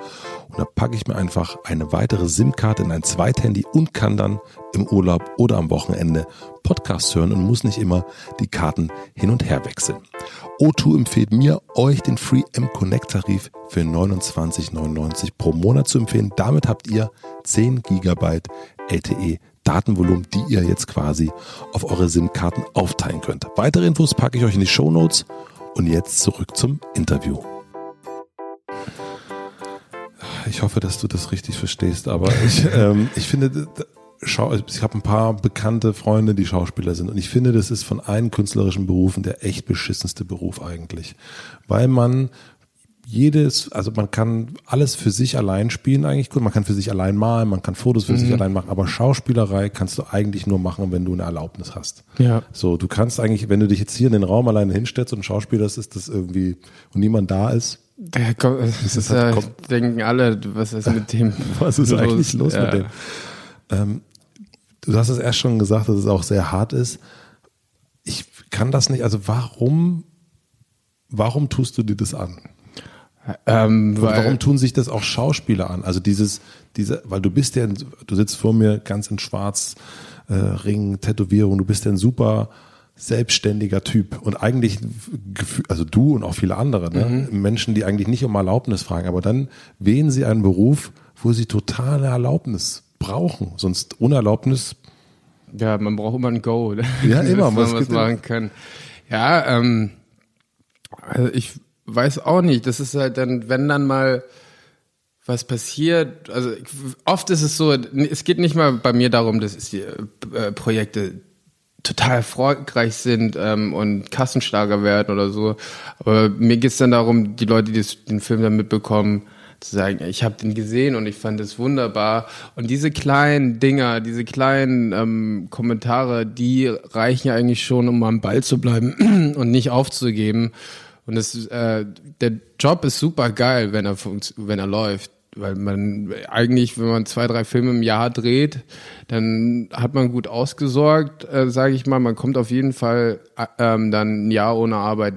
Und da packe ich mir einfach eine weitere SIM-Karte in ein Zweithandy und kann dann im Urlaub oder am Wochenende Podcasts hören und muss nicht immer die Karten hin und her wechseln. O2 empfiehlt mir, euch den Free M Connect Tarif für 29,99 pro Monat zu empfehlen. Damit habt ihr 10 GB LTE Datenvolumen, die ihr jetzt quasi auf eure SIM-Karten aufteilen könnt. Weitere Infos packe ich euch in die Show Notes und jetzt zurück zum Interview. Ich hoffe, dass du das richtig verstehst, aber ich, [laughs] ähm, ich finde, schau, ich habe ein paar bekannte Freunde, die Schauspieler sind und ich finde, das ist von allen künstlerischen Berufen der echt beschissenste Beruf eigentlich, weil man jedes, also man kann alles für sich allein spielen eigentlich gut. Man kann für sich allein malen, man kann Fotos für mhm. sich allein machen, aber Schauspielerei kannst du eigentlich nur machen, wenn du eine Erlaubnis hast. Ja. So, du kannst eigentlich, wenn du dich jetzt hier in den Raum alleine hinstellst und Schauspieler ist das irgendwie und niemand da ist. Ja, komm, das ist, halt, ja, denken alle, was ist mit dem? [laughs] was ist los? eigentlich los ja. mit dem? Ähm, du hast es erst schon gesagt, dass es auch sehr hart ist. Ich kann das nicht, also warum, warum tust du dir das an? Ähm, warum tun sich das auch Schauspieler an? Also dieses, diese, weil du bist ja, du sitzt vor mir ganz in Schwarz, äh, Ring, Tätowierung, du bist ja ein super selbstständiger Typ und eigentlich, also du und auch viele andere, ne? Mhm. Menschen, die eigentlich nicht um Erlaubnis fragen, aber dann wählen sie einen Beruf, wo sie totale Erlaubnis brauchen, sonst ohne Erlaubnis. Ja, man braucht immer ein Go, ja [laughs] immer, man was machen kann. Ja, ähm, also ich weiß auch nicht. Das ist halt dann, wenn dann mal was passiert, also oft ist es so, es geht nicht mal bei mir darum, dass die äh, Projekte total erfolgreich sind ähm, und kassenstarker werden oder so. Aber mir geht es dann darum, die Leute, die den Film dann mitbekommen, zu sagen, ich habe den gesehen und ich fand es wunderbar. Und diese kleinen Dinger, diese kleinen ähm, Kommentare, die reichen ja eigentlich schon, um am Ball zu bleiben [clears throat] und nicht aufzugeben. Und das, äh, der Job ist super geil, wenn er wenn er läuft. Weil man eigentlich, wenn man zwei, drei Filme im Jahr dreht, dann hat man gut ausgesorgt, äh, sage ich mal. Man kommt auf jeden Fall äh, ähm, dann ein Jahr ohne Arbeit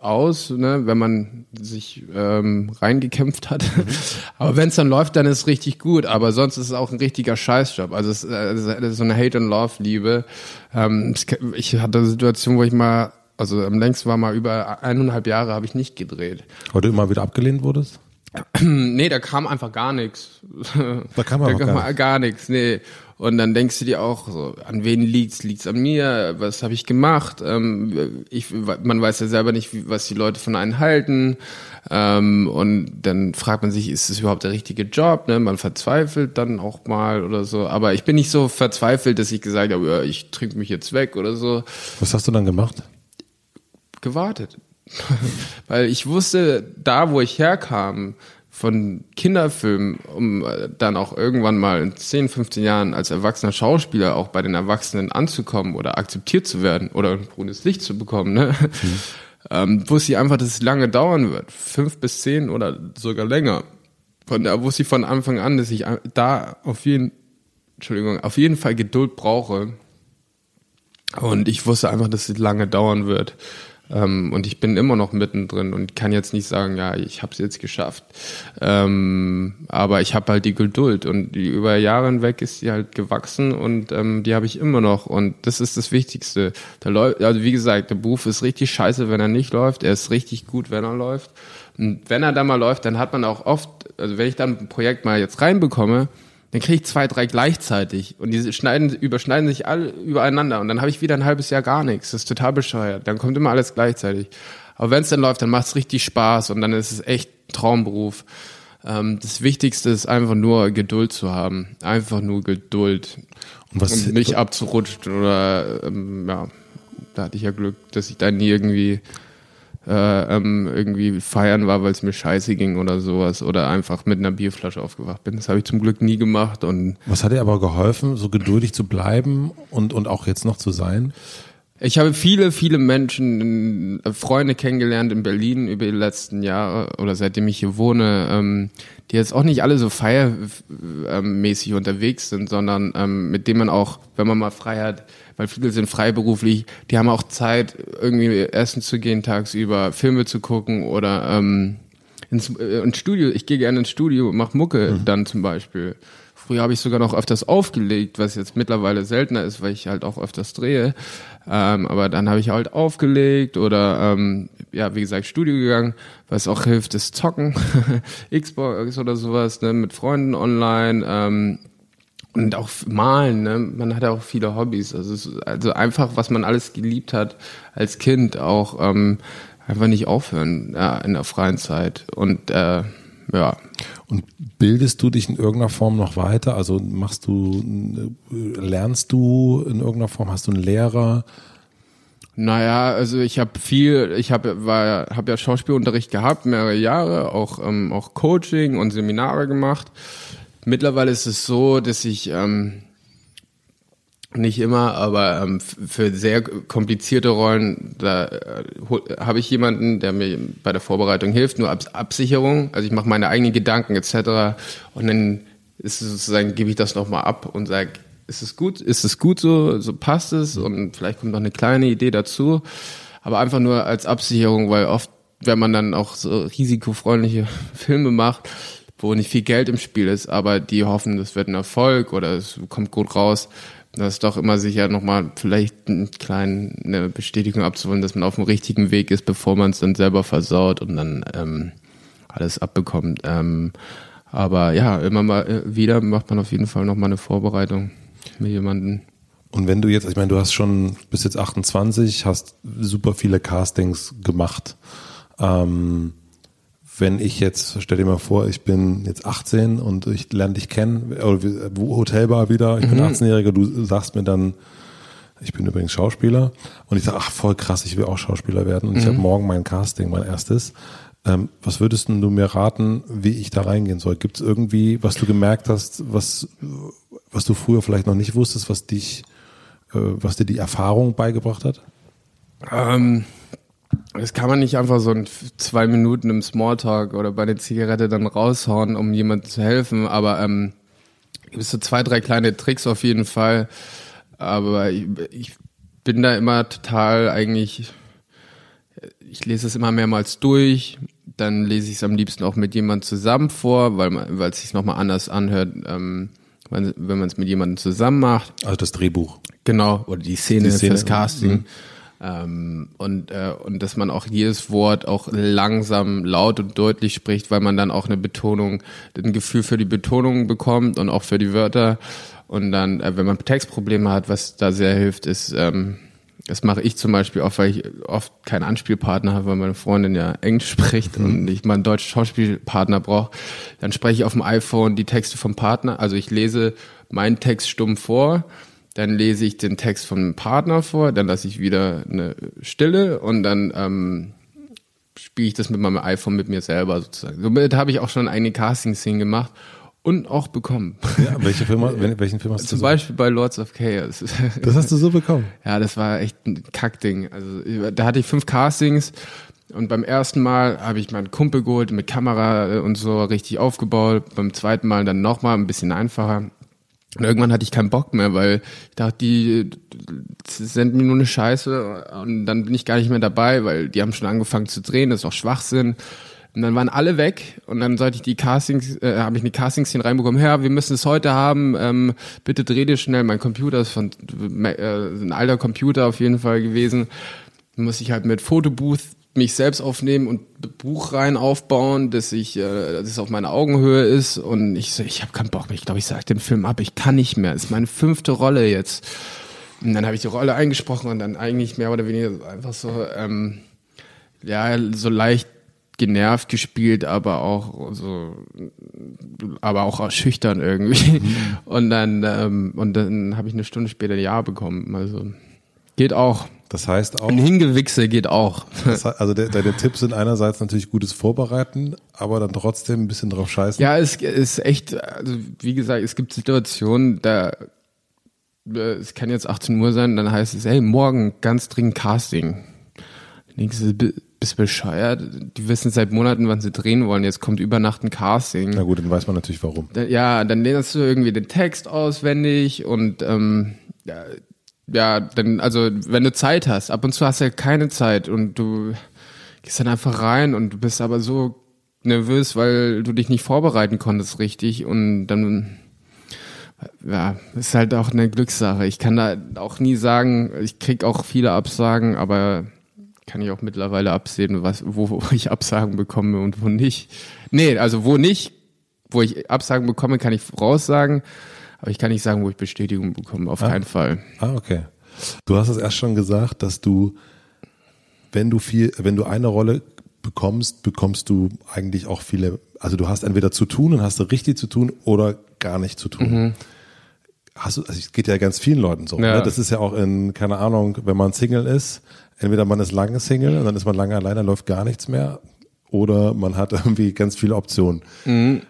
aus, ne, wenn man sich ähm, reingekämpft hat. Mhm. [laughs] Aber wenn es dann läuft, dann ist es richtig gut. Aber sonst ist es auch ein richtiger Scheißjob. Also es, äh, es ist so eine Hate-and-Love-Liebe. Ähm, ich hatte eine Situation, wo ich mal also am längsten war mal über eineinhalb Jahre habe ich nicht gedreht. Weil du immer wieder abgelehnt wurdest? [clears throat] nee, da kam einfach gar nichts. [laughs] Da kam, kam gar, gar nichts, nee. Und dann denkst du dir auch so, an wen liegt's? Liegt's an mir? Was habe ich gemacht? Ähm, ich, man weiß ja selber nicht, wie, was die Leute von einem halten. Ähm, und dann fragt man sich, ist es überhaupt der richtige Job? Ne? Man verzweifelt dann auch mal oder so. Aber ich bin nicht so verzweifelt, dass ich gesagt habe, ja, ich trinke mich jetzt weg oder so. Was hast du dann gemacht? Gewartet. [laughs] Weil ich wusste, da wo ich herkam, von Kinderfilmen, um äh, dann auch irgendwann mal in 10, 15 Jahren als erwachsener Schauspieler auch bei den Erwachsenen anzukommen oder akzeptiert zu werden oder ein grünes Licht zu bekommen, ne? Mhm. Ähm, wusste ich einfach, dass es lange dauern wird. Fünf bis zehn oder sogar länger. Von da wusste ich von Anfang an, dass ich da auf jeden, Entschuldigung, auf jeden Fall Geduld brauche. Und ich wusste einfach, dass es lange dauern wird. Ähm, und ich bin immer noch mittendrin und kann jetzt nicht sagen, ja, ich habe es jetzt geschafft. Ähm, aber ich habe halt die Geduld und die über Jahre hinweg ist die halt gewachsen und ähm, die habe ich immer noch. Und das ist das Wichtigste. Da also wie gesagt, der Beruf ist richtig scheiße, wenn er nicht läuft. Er ist richtig gut, wenn er läuft. Und wenn er dann mal läuft, dann hat man auch oft, also wenn ich dann ein Projekt mal jetzt reinbekomme, dann kriege ich zwei, drei gleichzeitig und diese schneiden, überschneiden sich alle übereinander und dann habe ich wieder ein halbes Jahr gar nichts. Das ist total bescheuert. Dann kommt immer alles gleichzeitig. Aber wenn es dann läuft, dann macht es richtig Spaß und dann ist es echt ein Traumberuf. Ähm, das Wichtigste ist einfach nur Geduld zu haben. Einfach nur Geduld. Und, was, und nicht abzurutschen oder ähm, ja, da hatte ich ja Glück, dass ich da nie irgendwie äh, ähm, irgendwie feiern war, weil es mir scheiße ging oder sowas oder einfach mit einer Bierflasche aufgewacht bin. Das habe ich zum Glück nie gemacht. Und Was hat dir aber geholfen, so geduldig zu bleiben und, und auch jetzt noch zu sein? Ich habe viele, viele Menschen, äh, Freunde kennengelernt in Berlin über die letzten Jahre oder seitdem ich hier wohne, ähm, die jetzt auch nicht alle so feiermäßig unterwegs sind, sondern ähm, mit denen man auch, wenn man mal frei hat, weil viele sind freiberuflich, die haben auch Zeit, irgendwie essen zu gehen tagsüber, Filme zu gucken oder ähm, ins, äh, ins Studio. Ich gehe gerne ins Studio, mach Mucke mhm. dann zum Beispiel. Früher habe ich sogar noch öfters aufgelegt, was jetzt mittlerweile seltener ist, weil ich halt auch öfters drehe. Ähm, aber dann habe ich halt aufgelegt oder ähm, ja, wie gesagt, Studio gegangen. Was auch hilft, ist Zocken, [laughs] Xbox oder sowas, ne, mit Freunden online. Ähm, und auch malen, ne? man hat ja auch viele Hobbys. Also, also einfach, was man alles geliebt hat als Kind, auch ähm, einfach nicht aufhören ja, in der freien Zeit. Und äh, ja. Und bildest du dich in irgendeiner Form noch weiter? Also machst du, lernst du in irgendeiner Form? Hast du einen Lehrer? Naja, also ich habe viel, ich habe war, habe ja Schauspielunterricht gehabt, mehrere Jahre, auch ähm, auch Coaching und Seminare gemacht. Mittlerweile ist es so, dass ich ähm, nicht immer, aber ähm, für sehr komplizierte Rollen, da äh, habe ich jemanden, der mir bei der Vorbereitung hilft, nur Ab Absicherung. Also ich mache meine eigenen Gedanken etc. Und dann ist es sozusagen, gebe ich das nochmal ab und sage, ist es gut, ist es gut so, so passt es und vielleicht kommt noch eine kleine Idee dazu. Aber einfach nur als Absicherung, weil oft, wenn man dann auch so risikofreundliche [laughs] Filme macht, wo nicht viel Geld im Spiel ist, aber die hoffen, das wird ein Erfolg oder es kommt gut raus. Das ist doch immer sicher nochmal vielleicht eine kleine Bestätigung abzuholen, dass man auf dem richtigen Weg ist, bevor man es dann selber versaut und dann ähm, alles abbekommt. Ähm, aber ja, immer mal äh, wieder macht man auf jeden Fall nochmal eine Vorbereitung mit jemandem. Und wenn du jetzt, ich meine, du hast schon bis jetzt 28, hast super viele Castings gemacht. Ähm, wenn ich jetzt, stell dir mal vor, ich bin jetzt 18 und ich lerne dich kennen, oder Hotelbar wieder, ich bin mhm. 18-Jähriger, du sagst mir dann, ich bin übrigens Schauspieler und ich sage, ach voll krass, ich will auch Schauspieler werden und mhm. ich habe morgen mein Casting, mein erstes. Ähm, was würdest du mir raten, wie ich da reingehen soll? Gibt es irgendwie, was du gemerkt hast, was, was du früher vielleicht noch nicht wusstest, was dich, äh, was dir die Erfahrung beigebracht hat? Ähm, das kann man nicht einfach so in zwei Minuten im Smalltalk oder bei der Zigarette dann raushauen, um jemandem zu helfen. Aber ähm, gibt es so zwei, drei kleine Tricks auf jeden Fall. Aber ich, ich bin da immer total eigentlich, ich lese es immer mehrmals durch. Dann lese ich es am liebsten auch mit jemandem zusammen vor, weil man, weil es sich nochmal anders anhört, ähm, wenn, wenn man es mit jemandem zusammen macht. Also das Drehbuch. Genau, oder die Szene, die Szene. für das Casting. Mhm. Ähm, und, äh, und dass man auch jedes Wort auch langsam, laut und deutlich spricht, weil man dann auch eine Betonung, ein Gefühl für die Betonung bekommt und auch für die Wörter. Und dann, äh, wenn man Textprobleme hat, was da sehr hilft, ist, ähm, das mache ich zum Beispiel auch, weil ich oft keinen Anspielpartner habe, weil meine Freundin ja Englisch [laughs] spricht mhm. und ich mal einen deutschen Schauspielpartner brauche. Dann spreche ich auf dem iPhone die Texte vom Partner. Also ich lese meinen Text stumm vor dann lese ich den Text vom Partner vor, dann lasse ich wieder eine Stille und dann ähm, spiele ich das mit meinem iPhone mit mir selber sozusagen. Somit habe ich auch schon eine Casting-Szene gemacht und auch bekommen. Ja, welche Firma, [laughs] welchen Film hast du Zum so? Beispiel bei Lords of Chaos. [laughs] Das hast du so bekommen? Ja, das war echt ein Kackding. Also da hatte ich fünf Castings und beim ersten Mal habe ich meinen Kumpel geholt mit Kamera und so richtig aufgebaut. Beim zweiten Mal dann nochmal ein bisschen einfacher Und irgendwann hatte ich keinen Bock mehr, weil ich dachte, die senden mir nur eine Scheiße und dann bin ich gar nicht mehr dabei, weil die haben schon angefangen zu drehen, das ist auch Schwachsinn. Und dann waren alle weg und dann sollte ich die Castings, äh, habe ich eine Casting-Szene reinbekommen, ja, wir müssen es heute haben, ähm, bitte dreh dir schnell, mein Computer ist von äh, ein alter Computer auf jeden Fall gewesen. Muss ich halt mit Fotobooth mich selbst aufnehmen und Buch rein aufbauen, dass ich, äh, dass es auf meiner Augenhöhe ist und ich so, ich habe keinen Bock mehr. Ich glaube, ich sage den Film ab. Ich kann nicht mehr. Das ist meine fünfte Rolle jetzt. Und dann habe ich die Rolle eingesprochen und dann eigentlich mehr oder weniger einfach so, ähm, ja, so leicht genervt gespielt, aber auch so, aber auch schüchtern irgendwie. Mhm. Und dann ähm, und dann habe ich eine Stunde später ein Ja bekommen. Also geht auch. Das heißt auch. Ein Hingewichse geht auch. Das also der, deine Tipps sind einerseits natürlich gutes Vorbereiten, aber dann trotzdem ein bisschen drauf scheißen. Ja, es ist echt, also wie gesagt, es gibt Situationen, da äh, es kann jetzt 18 Uhr sein, dann heißt es, hey, morgen ganz dringend Casting. Denkst du, bist bescheuert? Die wissen seit Monaten, wann sie drehen wollen. Jetzt kommt über Nacht ein Casting. Na gut, dann weiß man natürlich warum. Ja, dann lernst du irgendwie den Text auswendig und ähm, ja, ja, dann, also wenn du Zeit hast, ab und zu hast du ja keine Zeit und du gehst dann einfach rein und du bist aber so nervös, weil du dich nicht vorbereiten konntest richtig und dann ja, ist halt auch eine Glückssache. Ich kann da auch nie sagen, ich krieg auch viele Absagen, aber kann ich auch mittlerweile absehen, was, wo, wo [laughs] ich Absagen bekomme und wo nicht. Nee, also wo nicht, wo ich Absagen bekomme, kann ich voraussagen. Aber ich kann nicht sagen, wo ich Bestätigung bekomme, auf ah. keinen Fall. Ah, okay. Du hast es erst schon gesagt, dass du, wenn du viel, wenn du eine Rolle bekommst, bekommst du eigentlich auch viele, also du hast entweder zu tun und hast du richtig zu tun oder gar nicht zu tun. Mhm. Hast du, also es geht ja ganz vielen Leuten so. Ja. Ne? Das ist ja auch in, keine Ahnung, wenn man Single ist, entweder man ist lange Single und dann ist man lange alleine, dann läuft gar nichts mehr, oder man hat [laughs] irgendwie ganz viele Optionen. Mhm.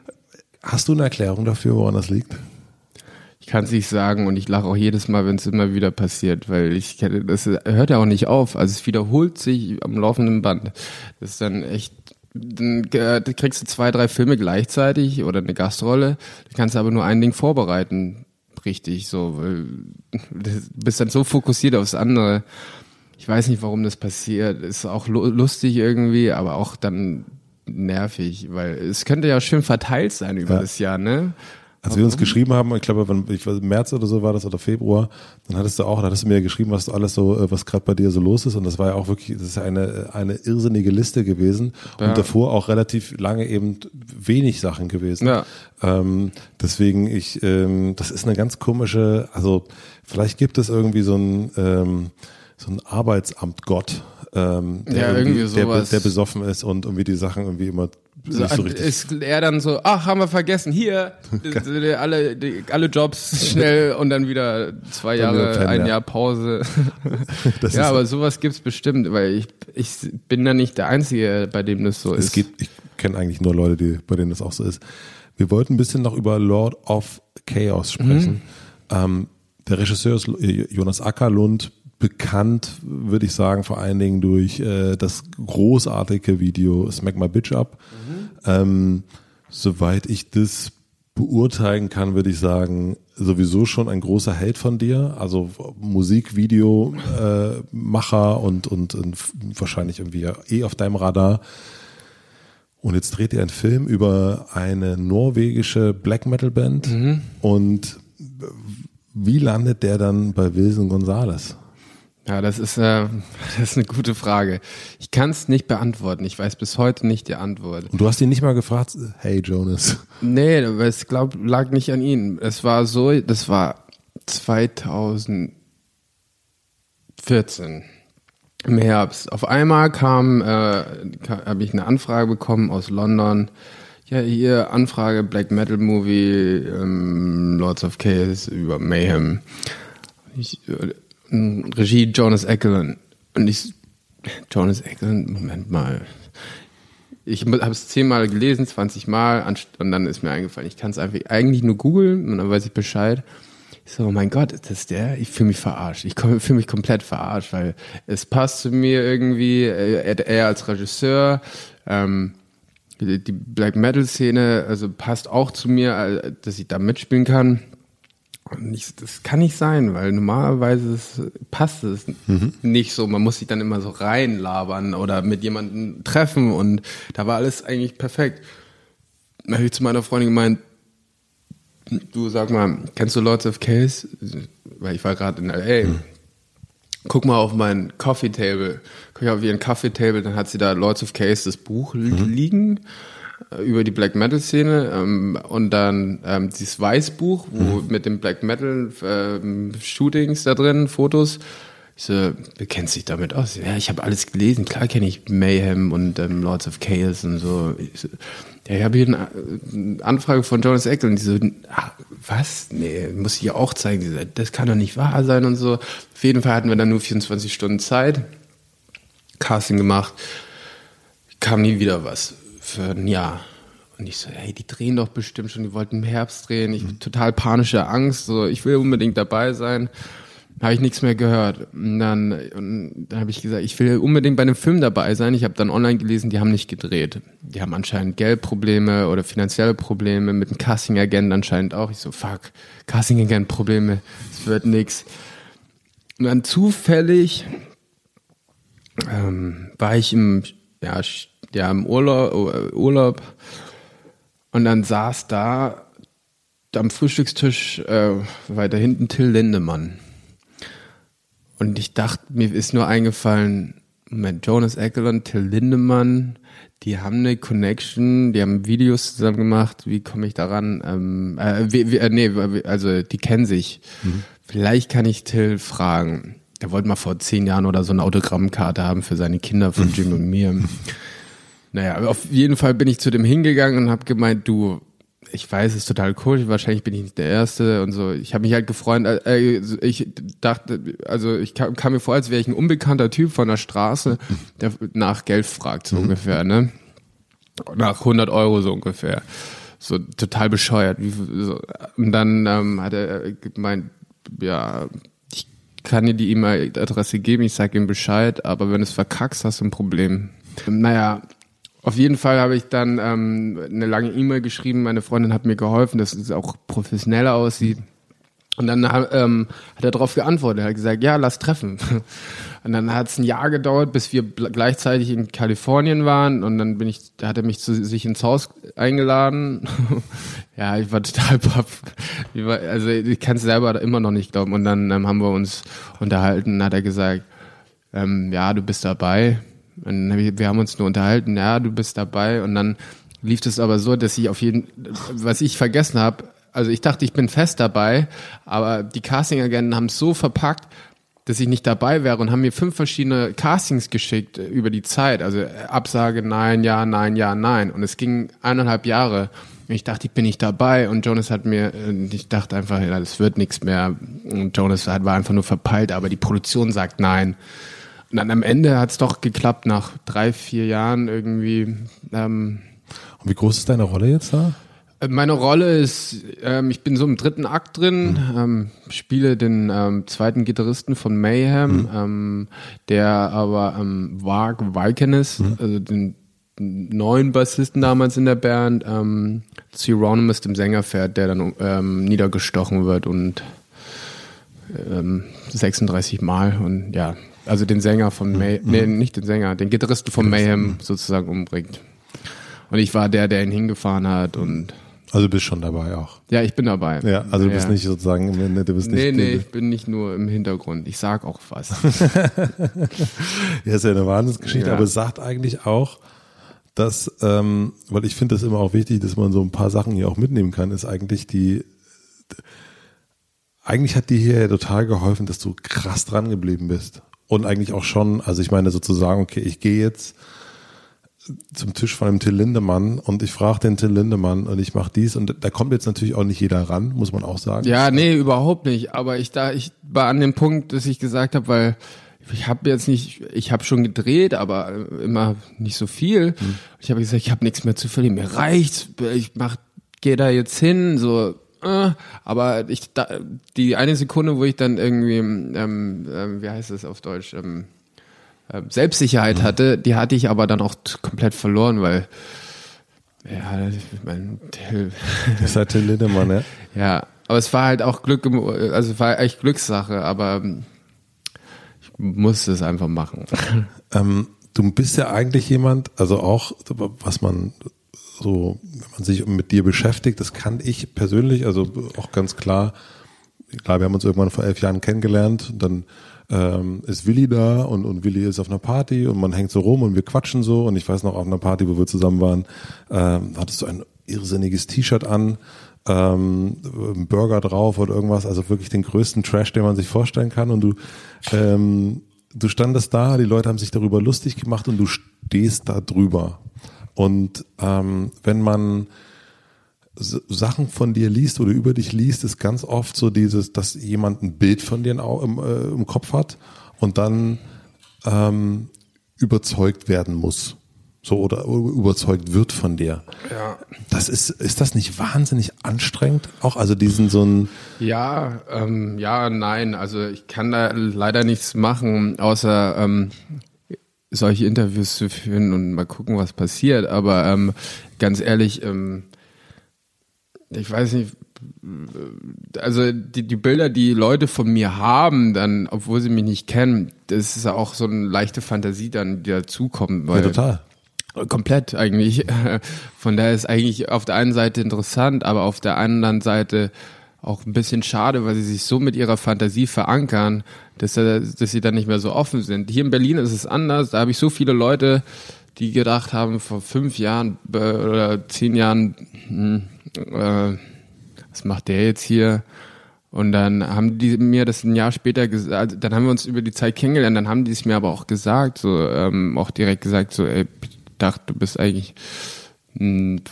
Hast du eine Erklärung dafür, woran das liegt? Ich kann es nicht sagen und ich lache auch jedes Mal, wenn es immer wieder passiert, weil ich kenne, das hört ja auch nicht auf. Also es wiederholt sich am laufenden Band. Das ist dann echt, dann kriegst du zwei, drei Filme gleichzeitig oder eine Gastrolle. Du kannst aber nur ein Ding vorbereiten, richtig so, weil du bist dann so fokussiert aufs andere. Ich weiß nicht, warum das passiert. Ist auch lustig irgendwie, aber auch dann nervig, weil es könnte ja schön verteilt sein über ja. das Jahr, ne? Als wir uns geschrieben haben, ich glaube, wenn, ich weiß, März oder so war das oder Februar, dann hattest du auch, da hattest du mir geschrieben, was du alles so, äh, was gerade bei dir so los ist. Und das war ja auch wirklich, das ist eine, eine irrsinnige Liste gewesen. Ja. Und davor auch relativ lange eben wenig Sachen gewesen. Ja. Ähm, deswegen, ich, ähm, das ist eine ganz komische, also vielleicht gibt es irgendwie so ein, ähm, so ein Arbeitsamt Gott, ähm, der, ja, irgendwie, irgendwie der, der, besoffen ist und irgendwie die Sachen irgendwie immer so, so ist er dann so, ach, haben wir vergessen, hier, [laughs] alle, die, alle Jobs schnell [laughs] und dann wieder zwei dann Jahre, ein Jahr Pause. [laughs] ja, aber sowas gibt's bestimmt, weil ich, ich bin da nicht der Einzige, bei dem das so es ist. Gibt, ich kenne eigentlich nur Leute, die, bei denen das auch so ist. Wir wollten ein bisschen noch über Lord of Chaos sprechen. Mhm. Ähm, der Regisseur ist Jonas Ackerlund, bekannt, würde ich sagen, vor allen Dingen durch äh, das großartige Video Smack My Bitch Up. Mhm. Ähm, soweit ich das beurteilen kann, würde ich sagen, sowieso schon ein großer Held von dir. Also Musikvideo äh, Macher und, und, und wahrscheinlich irgendwie eh auf deinem Radar. Und jetzt dreht er einen Film über eine norwegische Black Metal Band. Mhm. Und wie landet der dann bei Wilson Gonzales? Ja, das ist, äh, [laughs] das ist eine gute Frage. Ich kann es nicht beantworten. Ich weiß bis heute nicht die Antwort. Und du hast ihn nicht mal gefragt, hey Jonas. Nee, es glaub, lag nicht an ihn. Es war so, das war 2014 im Herbst. Auf einmal kam, äh, habe ich eine Anfrage bekommen aus London. Ja, hier Anfrage Black Metal Movie, ähm, Lords of Chaos über Mayhem. Ich, äh, Regie Jonas Ekelund. Und ich, Jonas Ekelund, Moment mal. Ich habe es zehnmal gelesen, 20 Mal, und dann ist mir eingefallen, ich kann es einfach eigentlich nur googeln und dann weiß ich Bescheid. Ich so, oh mein Gott, ist das der? Ich fühle mich verarscht. Ich fühle mich komplett verarscht, weil es passt zu mir irgendwie, er, er als Regisseur, ähm, die Black Metal Szene, also passt auch zu mir, äh, dass ich da mitspielen kann. Und ich, das kann nicht sein, weil normalerweise ist, passt es mhm. nicht so. Man muss sich dann immer so reinlabern oder mit jemandem treffen und da war alles eigentlich perfekt. Da habe ich zu meiner Freundin gemeint, du sag mal, kennst du Lords of Case? Weil ich war gerade in L.A. Mhm. Guck mal auf mein Coffee Table. Guck ich auf ihren Coffee Table, dann hat sie da Lords of Case das Buch mhm. liegen über die Black Metal Szene ähm, und dann ähm, dieses Weißbuch, wo mhm. mit den Black Metal ähm, Shootings da drin, Fotos. Ich so, wer kennt sich damit aus? Ja, ich habe alles gelesen. Klar kenne ich Mayhem und ähm, Lords of Chaos und so. Ich so ja, ich habe hier eine, eine, Anfrage von Jonas Eckel und die so, ach, was? Nee, muss ich ja auch zeigen. So, das kann doch nicht wahr sein und so. Auf jeden Fall hatten wir dann nur 24 Stunden Zeit. Casting gemacht. Kam nie wieder was für ein Jahr. Und ich so, hey, die drehen doch bestimmt schon, die wollten im Herbst drehen. Ich mhm. total panische Angst, so, ich will unbedingt dabei sein. Habe ich nichts mehr gehört. Und dann, und dann habe ich gesagt, ich will unbedingt bei einem Film dabei sein. Ich habe dann online gelesen, die haben nicht gedreht. Die haben anscheinend Geldprobleme oder finanzielle Probleme, mit dem Casting-Agent anscheinend auch. Ich so, fuck, Casting-Agent-Probleme, es wird nix. Und dann zufällig ähm, war ich im, ja, ja, im Urlaub, Urlaub und dann saß da am Frühstückstisch äh, weiter hinten Till Lindemann. Und ich dachte, mir ist nur eingefallen, Moment, Jonas Eckel und Till Lindemann, die haben eine Connection, die haben Videos zusammen gemacht. Wie komme ich daran? Ähm, äh, wie, wie, äh, nee, also die kennen sich. Mhm. Vielleicht kann ich Till fragen. Er wollte mal vor zehn Jahren oder so eine Autogrammkarte haben für seine Kinder von [laughs] Jim und mir. Naja, auf jeden Fall bin ich zu dem hingegangen und habe gemeint, du, ich weiß, es ist total cool, wahrscheinlich bin ich nicht der Erste und so. Ich habe mich halt gefreut, äh, ich dachte, also ich kam, kam mir vor, als wäre ich ein unbekannter Typ von der Straße, der nach Geld fragt, so mhm. ungefähr, ne? Nach 100 Euro so ungefähr. So total bescheuert. Und dann ähm, hat er gemeint, ja, ich kann dir die E-Mail-Adresse geben, ich sag ihm Bescheid, aber wenn du es verkackst, hast du ein Problem. Naja, auf jeden Fall habe ich dann ähm, eine lange E-Mail geschrieben. Meine Freundin hat mir geholfen, dass es auch professioneller aussieht. Und dann ähm, hat er darauf geantwortet. Er hat gesagt, ja, lass treffen. [laughs] Und dann hat es ein Jahr gedauert, bis wir gleichzeitig in Kalifornien waren. Und dann bin ich, da hat er mich zu sich ins Haus eingeladen. [laughs] ja, ich war total baff. Also ich kann es selber immer noch nicht glauben. Und dann ähm, haben wir uns unterhalten. Hat er gesagt, ähm, ja, du bist dabei. Und wir haben uns nur unterhalten, ja, du bist dabei. Und dann lief es aber so, dass ich auf jeden, was ich vergessen habe, also ich dachte, ich bin fest dabei, aber die Casting-Agenten haben es so verpackt, dass ich nicht dabei wäre und haben mir fünf verschiedene Castings geschickt über die Zeit. Also Absage, nein, ja, nein, ja, nein. Und es ging eineinhalb Jahre. Ich dachte, ich bin nicht dabei. Und Jonas hat mir, ich dachte einfach, ja, das wird nichts mehr. Und Jonas war einfach nur verpeilt, aber die Produktion sagt nein. Und dann am Ende hat es doch geklappt, nach drei, vier Jahren irgendwie. Ähm, Und wie groß ist deine Rolle jetzt da? Äh, meine Rolle ist, ähm, ich bin so im dritten Akt drin, mhm. ähm, spiele den ähm, zweiten Gitarristen von Mayhem, mhm. ähm, der aber ähm, Varg Viken mhm. also den neuen Bassisten damals in der Band, ähm, Cyronimus, dem Sänger, fährt, der dann ähm, niedergestochen wird und ähm, 36 Mal und ja, also den Sänger von May, mhm. nee, nicht den Sänger, den Gitarristen von Mayhem sozusagen umbringt. Und ich war der, der ihn hingefahren hat und also du bist schon dabei auch. Ja, ich bin dabei. Ja, also du bist nicht sozusagen, du bist nicht. Nee, nee, ich bin nicht nur im Hintergrund. Ich sag auch was. [laughs] ja, ist ja eine Wahnsinnsgeschichte, ja. aber es sagt eigentlich auch, dass, ähm, weil ich finde das immer auch wichtig, dass man so ein paar Sachen hier auch mitnehmen kann, ist eigentlich die, eigentlich hat dir hier ja total geholfen, dass du krass dran geblieben bist und eigentlich auch schon, also ich meine sozusagen, okay, ich gehe jetzt zum Tisch von einem Till Lindemann und ich frage den Till Lindemann und ich mache dies und da kommt jetzt natürlich auch nicht jeder ran, muss man auch sagen. Ja, nee, überhaupt nicht. Aber ich da, ich war an dem Punkt, dass ich gesagt habe, weil ich habe jetzt nicht, ich habe schon gedreht, aber immer nicht so viel. Hm. Ich habe gesagt, ich habe nichts mehr zu verlieren, mir reicht's, ich mach, gehe da jetzt hin, so äh, aber ich da, die eine Sekunde, wo ich dann irgendwie, ähm, ähm, wie heißt das auf Deutsch, ähm, äh, Selbstsicherheit hatte, die hatte ich aber dann auch komplett verloren, weil ja, ich mein, Das ist [laughs] halt Till Lindemann, ja. Ja, Aber es war halt auch Glück, also es war echt Glückssache, aber ich musste es einfach machen. [laughs] Ähm, du bist ja eigentlich jemand, also auch, was man so, wenn man sich mit dir beschäftigt, das kann ich persönlich, also auch ganz klar, klar, wir haben uns irgendwann vor elf Jahren kennengelernt, dann ähm, ist Willi da und, und Willi ist auf einer Party und man hängt so rum und wir quatschen so und ich weiß noch auf einer Party, wo wir zusammen waren, ähm, hattest du ein irrsinniges T-Shirt an, ähm, Burger drauf oder irgendwas, also wirklich den größten Trash, den man sich vorstellen kann und du ähm, du standest da, die Leute haben sich darüber lustig gemacht und du stehst da drüber. Und ähm, wenn man Sachen von dir liest oder über dich liest, ist ganz oft so dieses, dass jemand ein Bild von dir im, äh, im Kopf hat und dann ähm, überzeugt werden muss. So oder überzeugt wird von dir. Ja. Das ist, ist das nicht wahnsinnig anstrengend? Auch also diesen so ein. Ja, ähm, ja, nein. Also ich kann da leider nichts machen, außer ähm, solche Interviews zu führen und mal gucken, was passiert. Aber ähm, ganz ehrlich, ähm, ich weiß nicht, also die, die Bilder, die Leute von mir haben, dann, obwohl sie mich nicht kennen, das ist auch so eine leichte Fantasie dann, die dazukommt. Weil, ja, total. Komplett eigentlich. [laughs] Von daher ist eigentlich auf der einen Seite interessant, aber auf der anderen Seite auch ein bisschen schade, weil sie sich so mit ihrer Fantasie verankern, dass, dass sie dann nicht mehr so offen sind. Hier in Berlin ist es anders. Da habe ich so viele Leute, die gedacht haben, vor fünf Jahren äh, oder zehn Jahren, hm, äh, was macht der jetzt hier? Und dann haben die mir das ein Jahr später gesagt, also dann haben wir uns über die Zeit kennengelernt, dann haben die es mir aber auch gesagt, so ähm, auch direkt gesagt, so, ey, ich dachte, du bist eigentlich ein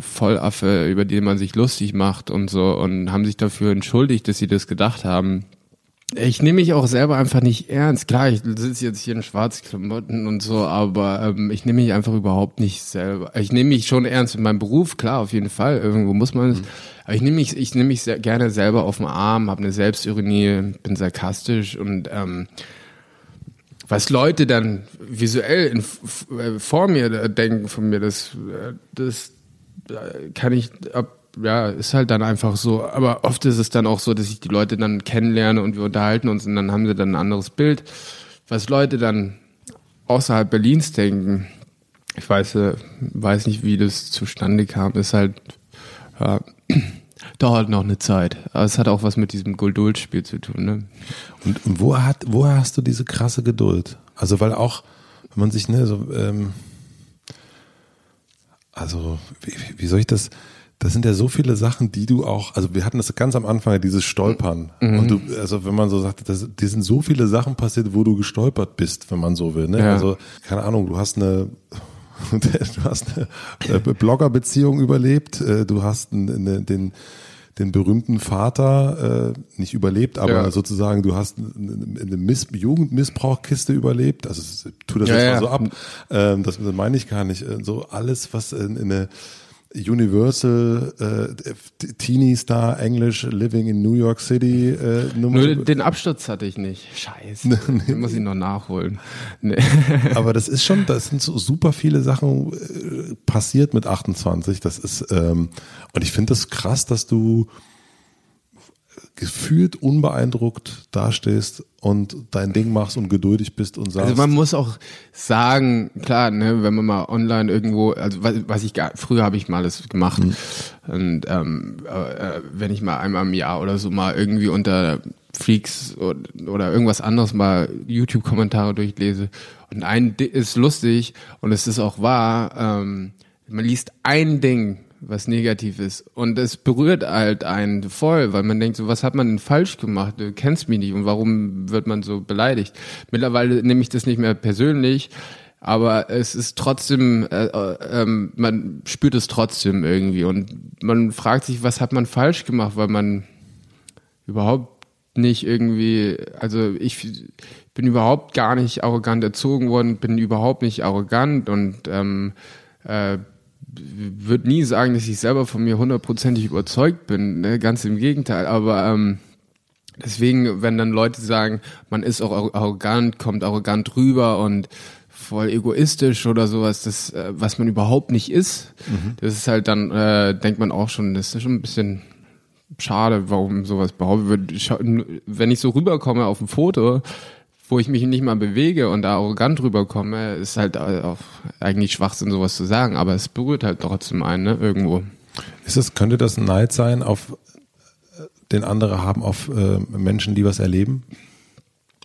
Vollaffe, über den man sich lustig macht und so und haben sich dafür entschuldigt, dass sie das gedacht haben. Ich nehme mich auch selber einfach nicht ernst. Klar, ich sitze jetzt hier in Schwarzklamotten und so, aber ähm, ich nehme mich einfach überhaupt nicht selber. Ich nehme mich schon ernst in meinem Beruf, klar, auf jeden Fall. Irgendwo muss man es. Mhm. Aber ich nehme mich, ich nehme mich sehr gerne selber auf den Arm, habe eine Selbstironie, bin sarkastisch und ähm, was Leute dann visuell in, äh, vor mir denken von mir, das, äh, das kann ich ja, ist halt dann einfach so. Aber oft ist es dann auch so, dass ich die Leute dann kennenlerne und wir unterhalten uns und dann haben sie dann ein anderes Bild. Was Leute dann außerhalb Berlins denken, ich weiß, äh, weiß nicht, wie das zustande kam, ist halt, ja, [clears throat] dauert noch eine Zeit. Aber es hat auch was mit diesem Geduldsspiel zu tun. Ne? Und, und wo hat, woher hast du diese krasse Geduld? Also, weil auch, wenn man sich, ne, so, ähm, also, wie, wie soll ich das, das sind ja so viele Sachen, die du auch, also wir hatten das ganz am Anfang, dieses Stolpern. Mhm. Und du, also wenn man so sagt, das, die sind so viele Sachen passiert, wo du gestolpert bist, wenn man so will. Ne? Ja. Also, keine Ahnung, du hast eine [laughs] du hast eine Bloggerbeziehung überlebt, äh, du hast eine, den den berühmten Vater äh, nicht überlebt, aber ja. sozusagen du hast eine Miss Jugendmissbrauchkiste überlebt. Also tu das ja, jetzt mal so ab. Ähm, das meine ich gar nicht. Äh, so alles, was in, in eine Universal äh, Teenie Star English Living in New York City. Äh, Nur den Absturz hatte ich nicht. Scheiße. [laughs] nee. Den muss ich noch nachholen. Nee. [laughs] Aber das ist schon, das sind so super viele Sachen äh, passiert mit 28. Das ist ähm, und ich finde das krass, dass du gefühlt unbeeindruckt dastehst und dein Ding machst und geduldig bist und sagst. Also man muss auch sagen, klar, ne, wenn man mal online irgendwo, also was, was ich gar, früher habe ich mal das gemacht mhm. und ähm, äh, wenn ich mal einmal im Jahr oder so mal irgendwie unter Freaks oder, oder irgendwas anderes mal YouTube-Kommentare durchlese und ein ist lustig und es ist auch wahr, ähm, man liest ein Ding was negativ ist. Und es berührt halt einen voll, weil man denkt, so, was hat man denn falsch gemacht? Du kennst mich nicht und warum wird man so beleidigt? Mittlerweile nehme ich das nicht mehr persönlich, aber es ist trotzdem, äh, äh, man spürt es trotzdem irgendwie und man fragt sich, was hat man falsch gemacht, weil man überhaupt nicht irgendwie, also ich bin überhaupt gar nicht arrogant erzogen worden, bin überhaupt nicht arrogant und ähm, äh, würde nie sagen, dass ich selber von mir hundertprozentig überzeugt bin, ne? ganz im Gegenteil. Aber ähm, deswegen, wenn dann Leute sagen, man ist auch arrogant, kommt arrogant rüber und voll egoistisch oder sowas, das, äh, was man überhaupt nicht ist, mhm. das ist halt dann, äh, denkt man auch schon, das ist schon ein bisschen schade, warum sowas behauptet wird. Wenn ich so rüberkomme auf ein Foto, wo ich mich nicht mal bewege und da arrogant rüberkomme, ist halt auch eigentlich Schwachsinn, sowas zu sagen, aber es berührt halt trotzdem einen, ne, irgendwo. Ist es, könnte das ein Neid sein auf äh, den andere haben auf äh, Menschen, die was erleben?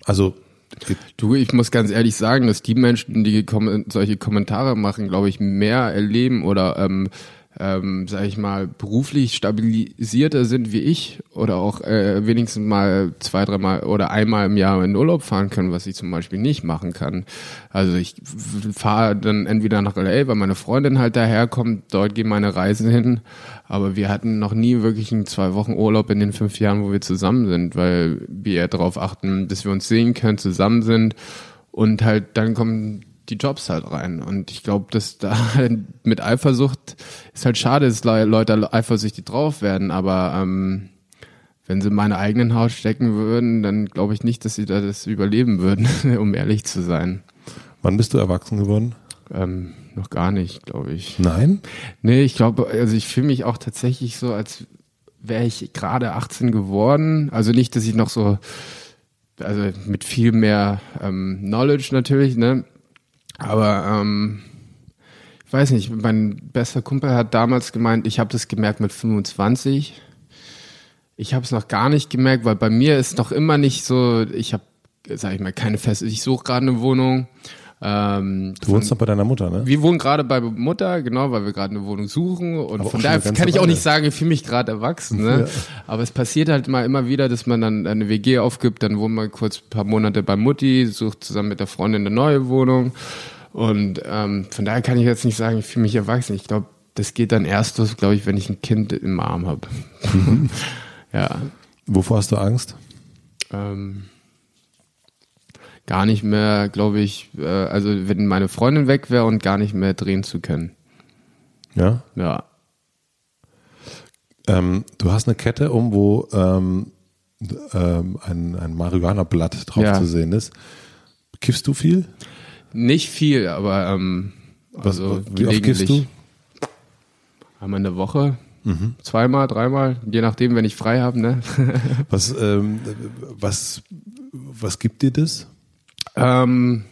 Also Du, ich muss ganz ehrlich sagen, dass die Menschen, die solche Kommentare machen, glaube ich, mehr erleben oder ähm, ähm, sag ich mal, beruflich stabilisierter sind wie ich oder auch äh, wenigstens mal zwei, dreimal oder einmal im Jahr in Urlaub fahren können, was ich zum Beispiel nicht machen kann. Also ich fahre dann entweder nach LA, weil meine Freundin halt daherkommt, dort gehen meine Reisen hin, aber wir hatten noch nie wirklich einen zwei Wochen Urlaub in den fünf Jahren, wo wir zusammen sind, weil wir darauf achten, dass wir uns sehen können, zusammen sind und halt dann kommen die Jobs halt rein. Und ich glaube, dass da [laughs] mit Eifersucht ist halt schade, dass Leute eifersüchtig drauf werden, aber ähm, wenn sie in meine eigenen Haut stecken würden, dann glaube ich nicht, dass sie da das überleben würden, [laughs] um ehrlich zu sein. Wann bist du erwachsen geworden? Ähm, noch gar nicht, glaube ich. Nein? Nee, ich glaube, also ich fühle mich auch tatsächlich so, als wäre ich gerade 18 geworden. Also nicht, dass ich noch so, also mit viel mehr ähm, Knowledge natürlich, ne? Aber ähm, ich weiß nicht, mein bester Kumpel hat damals gemeint, ich habe das gemerkt mit 25. Ich habe es noch gar nicht gemerkt, weil bei mir ist noch immer nicht so, ich habe, sag ich mal, keine feste, ich suche gerade eine Wohnung. Ähm, du wohnst noch bei deiner Mutter, ne? Wir wohnen gerade bei Mutter, genau, weil wir gerade eine Wohnung suchen. Und Aber von daher kann ich auch nicht sagen, ich fühle mich gerade erwachsen. Ne? Ja. Aber es passiert halt mal immer wieder, dass man dann eine WG aufgibt, dann wohnt man kurz ein paar Monate bei Mutti, sucht zusammen mit der Freundin eine neue Wohnung. Und ähm, von daher kann ich jetzt nicht sagen, ich fühle mich erwachsen. Ich glaube, das geht dann erst los, glaube ich, wenn ich ein Kind im Arm habe. [laughs] ja. Wovor hast du Angst? Ähm, gar nicht mehr, glaube ich, äh, also wenn meine Freundin weg wäre und gar nicht mehr drehen zu können. Ja? Ja. Ähm, du hast eine Kette um, wo ähm, ähm, ein, ein Marihuana-Blatt drauf ja. zu sehen ist. Kiffst du viel? Nicht viel, aber ähm, also Was, wie oft kiffst du? Einmal in der Woche. Mhm. Zweimal, dreimal, je nachdem, wenn ich frei habe. Ne? [laughs] was, ähm, was, was gibt dir das? Ähm,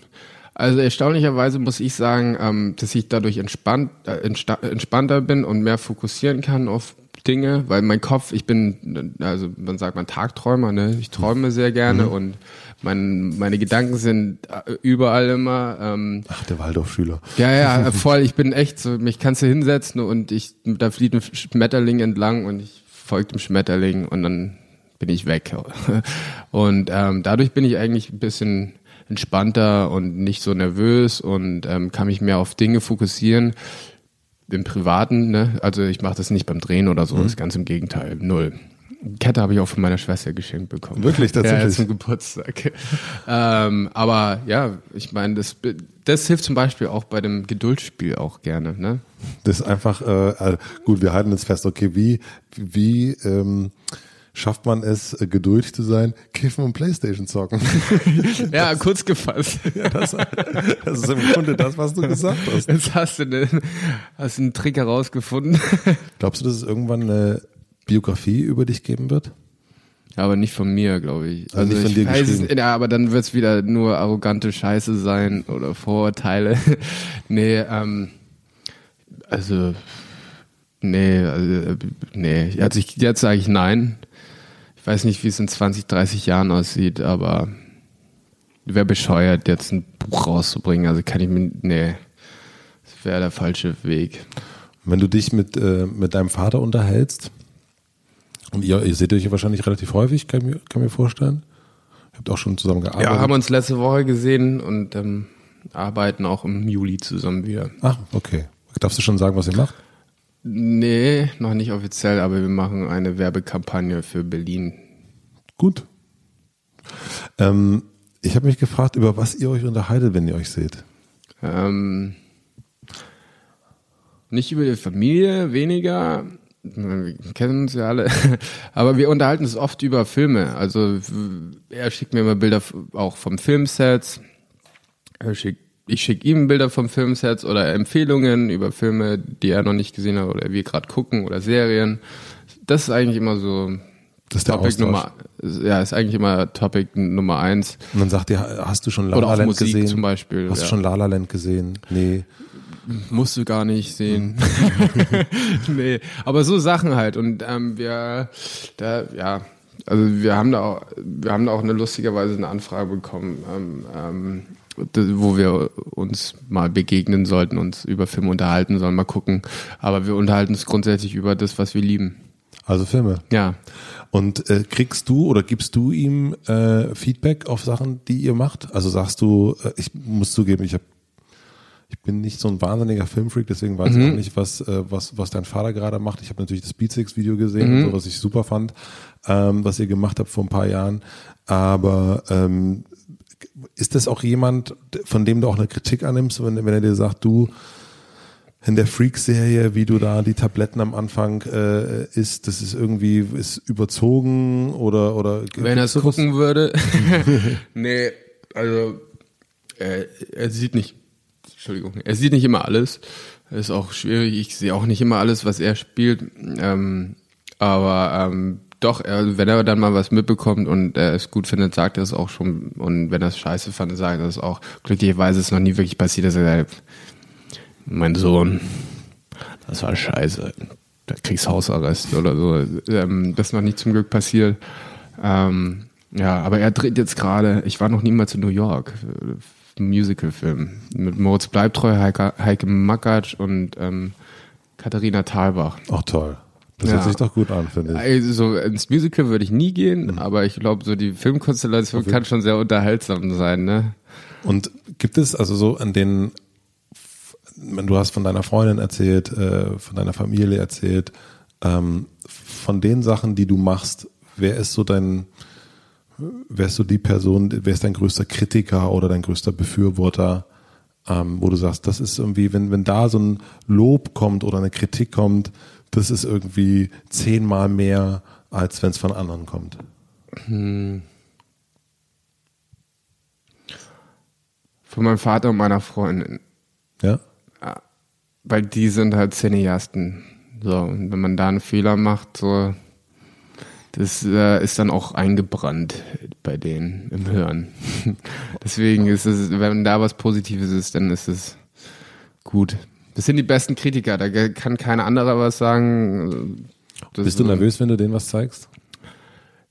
also erstaunlicherweise muss ich sagen, ähm, dass ich dadurch entspannt, äh, entspannter bin und mehr fokussieren kann auf Dinge, weil mein Kopf, ich bin, also man sagt man Tagträumer, ne? Ich träume sehr gerne mhm. und mein, meine Gedanken sind äh, überall immer. Ähm, Ach, der Waldorfschüler. Ja, ja, [laughs] voll. Ich bin echt so, mich kannst du hinsetzen und ich, da flieht ein Schmetterling entlang und ich folge dem Schmetterling und dann bin ich weg. [laughs] Und ähm, dadurch bin ich eigentlich ein bisschen entspannter und nicht so nervös und ähm, kann mich mehr auf Dinge fokussieren. Im Privaten, ne? Also ich mache das nicht beim Drehen oder so, mhm. das ist ganz im Gegenteil, null. Kette habe ich auch von meiner Schwester geschenkt bekommen. Wirklich, tatsächlich? Ja, zum Geburtstag. ähm, aber ja, ich meine, das, das hilft zum Beispiel auch bei dem Geduldsspiel auch gerne. Ne? Das ist einfach, äh, äh gut, wir halten jetzt fest, okay, wie, wie ähm, schafft man es, äh, geduldig zu sein, kiffen und Playstation zocken. [laughs] ja, das, kurz gefasst. Ja, das, das, ist im Grunde das, was du gesagt hast. Jetzt hast du, eine, hast einen Trick herausgefunden. [laughs] Glaubst du, dass es irgendwann eine Biografie über dich geben wird? Ja, aber nicht von mir, glaube ich. Also, also nicht von dir geschrieben. Es, ja, aber dann wird es wieder nur arrogante Scheiße sein oder Vorurteile. [laughs] nee, ähm, also nee, also, nee. Jetzt, ich, jetzt sage ich nein. Ich weiß nicht, wie es in 20, 30 Jahren aussieht, aber wäre bescheuert, jetzt ein Buch rauszubringen. Also kann ich mir, nee, das wäre der falsche Weg. Wenn du dich mit, äh, mit deinem Vater unterhältst, und ihr, ihr seht euch ja wahrscheinlich relativ häufig, kann ich mir, kann mir vorstellen. Ihr habt auch schon zusammen gearbeitet. Ja, haben uns letzte Woche gesehen und ähm, arbeiten auch im Juli zusammen wieder. Ach, okay. Darfst du schon sagen, was ihr macht? Nee, noch nicht offiziell, aber wir machen eine Werbekampagne für Berlin. Gut. Ähm, ich habe mich gefragt, über was ihr euch unterhaltet, wenn ihr euch seht. Ähm, nicht über die Familie, weniger wir kennen uns ja alle, [laughs] aber wir unterhalten uns oft über Filme. Also er schickt mir immer Bilder auch vom Filmsets. Er schickt, ich schicke ihm Bilder vom Filmsets oder Empfehlungen über Filme, die er noch nicht gesehen hat oder wir gerade gucken oder Serien. das ist eigentlich immer so Das ist der Topic Austausch. Nummer, ja, ist eigentlich immer Topic Nummer eins. Und dann sagt ihr, hast du schon La La Land Musik gesehen? zum Beispiel. Hast du ja. schon La La Land gesehen? Nee. Musst du gar nicht sehen. Mhm. [laughs] nee, aber so Sachen halt. Und ähm, wir, da, ja, also wir haben da auch, wir haben da auch eine lustigerweise eine Anfrage bekommen, ähm, ähm, wo wir uns mal begegnen sollten, uns über Filme unterhalten sollen, mal gucken. Aber wir unterhalten uns grundsätzlich über das, was wir lieben. Also Filme. Ja. Und äh, kriegst du oder gibst du ihm äh, Feedback auf Sachen, die ihr macht? Also sagst du, äh, ich muss zugeben, ich habe ich bin nicht so ein wahnsinniger Filmfreak, deswegen weiß ich auch nicht, was, äh, was, was dein Vater gerade macht. Ich habe natürlich das Beatsix-Video gesehen, und so, was ich super fand, ähm, was ihr gemacht habt vor ein paar Jahren. Aber ähm, ist das auch jemand, von dem du auch eine Kritik annimmst, wenn, wenn er dir sagt, du, in der Freak-Serie, wie du da die Tabletten am Anfang äh, isst, das ist irgendwie ist überzogen oder oder Wenn er es gucken würde. [laughs] [laughs] nee, also äh, er sieht nicht, Entschuldigung, er sieht nicht immer alles. Ist auch schwierig. Ich sehe auch nicht immer alles, was er spielt. Ähm, aber ähm, doch, wenn er dann mal was mitbekommt und er es gut findet, sagt er es auch schon. Und wenn er es scheiße fand, sagt er es auch. Glücklicherweise ist es noch nie wirklich passiert, dass er sagt, mein Sohn, das war scheiße. Da kriegst Hausarrest oder so. Ähm, das ist noch nicht zum Glück passiert. Ähm, ja, aber er dreht jetzt gerade, ich war noch niemals in New York, Musicalfilm mit Moritz Bleibtreu, Heike, Heike Makatsch und ähm, Katharina Thalbach. Auch toll. Das Ja. hört sich doch gut an, finde ich. Also ins Musical würde ich nie gehen, aber ich glaube, so die Filmkonstellation kann schon sehr unterhaltsam sein, ne? Und gibt es also so an den, du hast von deiner Freundin erzählt, äh, von deiner Familie erzählt, ähm, von den Sachen, die du machst, wer ist so dein, wer ist so die Person, wer ist dein größter Kritiker oder dein größter Befürworter, ähm, wo du sagst, das ist irgendwie, wenn, wenn da so ein Lob kommt oder eine Kritik kommt, das ist irgendwie zehnmal mehr, als wenn es von anderen kommt. Von meinem Vater und meiner Freundin. Ja? Weil die sind halt Cineasten. So, und wenn man da einen Fehler macht, so, das äh, ist dann auch eingebrannt bei denen im Hirn. [laughs] Deswegen ist es, wenn da was Positives ist, dann ist es gut. Das sind die besten Kritiker, da kann kein anderer was sagen. Das Bist du nervös, wenn du denen was zeigst?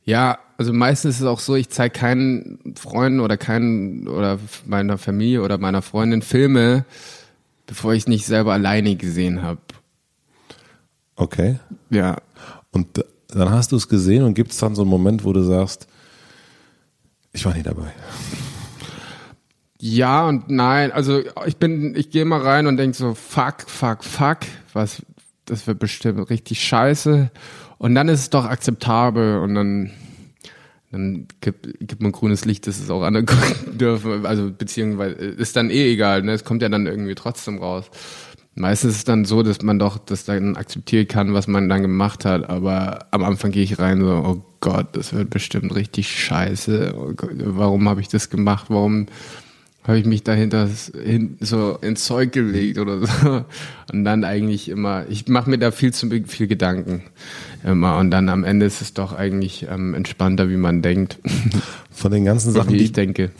Ja, also meistens ist es auch so, ich zeige keinen Freunden oder keinen oder meiner Familie oder meiner Freundin Filme, bevor ich nicht selber alleine gesehen habe. Okay. Ja, Und dann hast du es gesehen und gibt es dann so einen Moment, wo du sagst, ich war nie dabei. Ja und nein. Also ich bin, ich gehe mal rein und denk so, fuck, fuck, fuck, was, das wird bestimmt richtig scheiße. Und dann ist es doch akzeptabel und dann, dann gibt, gibt man grünes Licht, dass es auch andere [laughs] gucken dürfen. Also beziehungsweise ist dann eh egal, ne? Es kommt ja dann irgendwie trotzdem raus. Meistens ist es dann so, dass man doch das dann akzeptieren kann, was man dann gemacht hat. Aber am Anfang gehe ich rein so, oh Gott, das wird bestimmt richtig scheiße. Oh warum habe ich das gemacht? Warum habe ich mich dahinter hin, so ins Zeug gelegt oder so. Und dann eigentlich immer, ich mache mir da viel zu viel Gedanken immer. Und dann am Ende ist es doch eigentlich ähm, entspannter, wie man denkt, Von den ganzen Sachen, wie die, ich denke.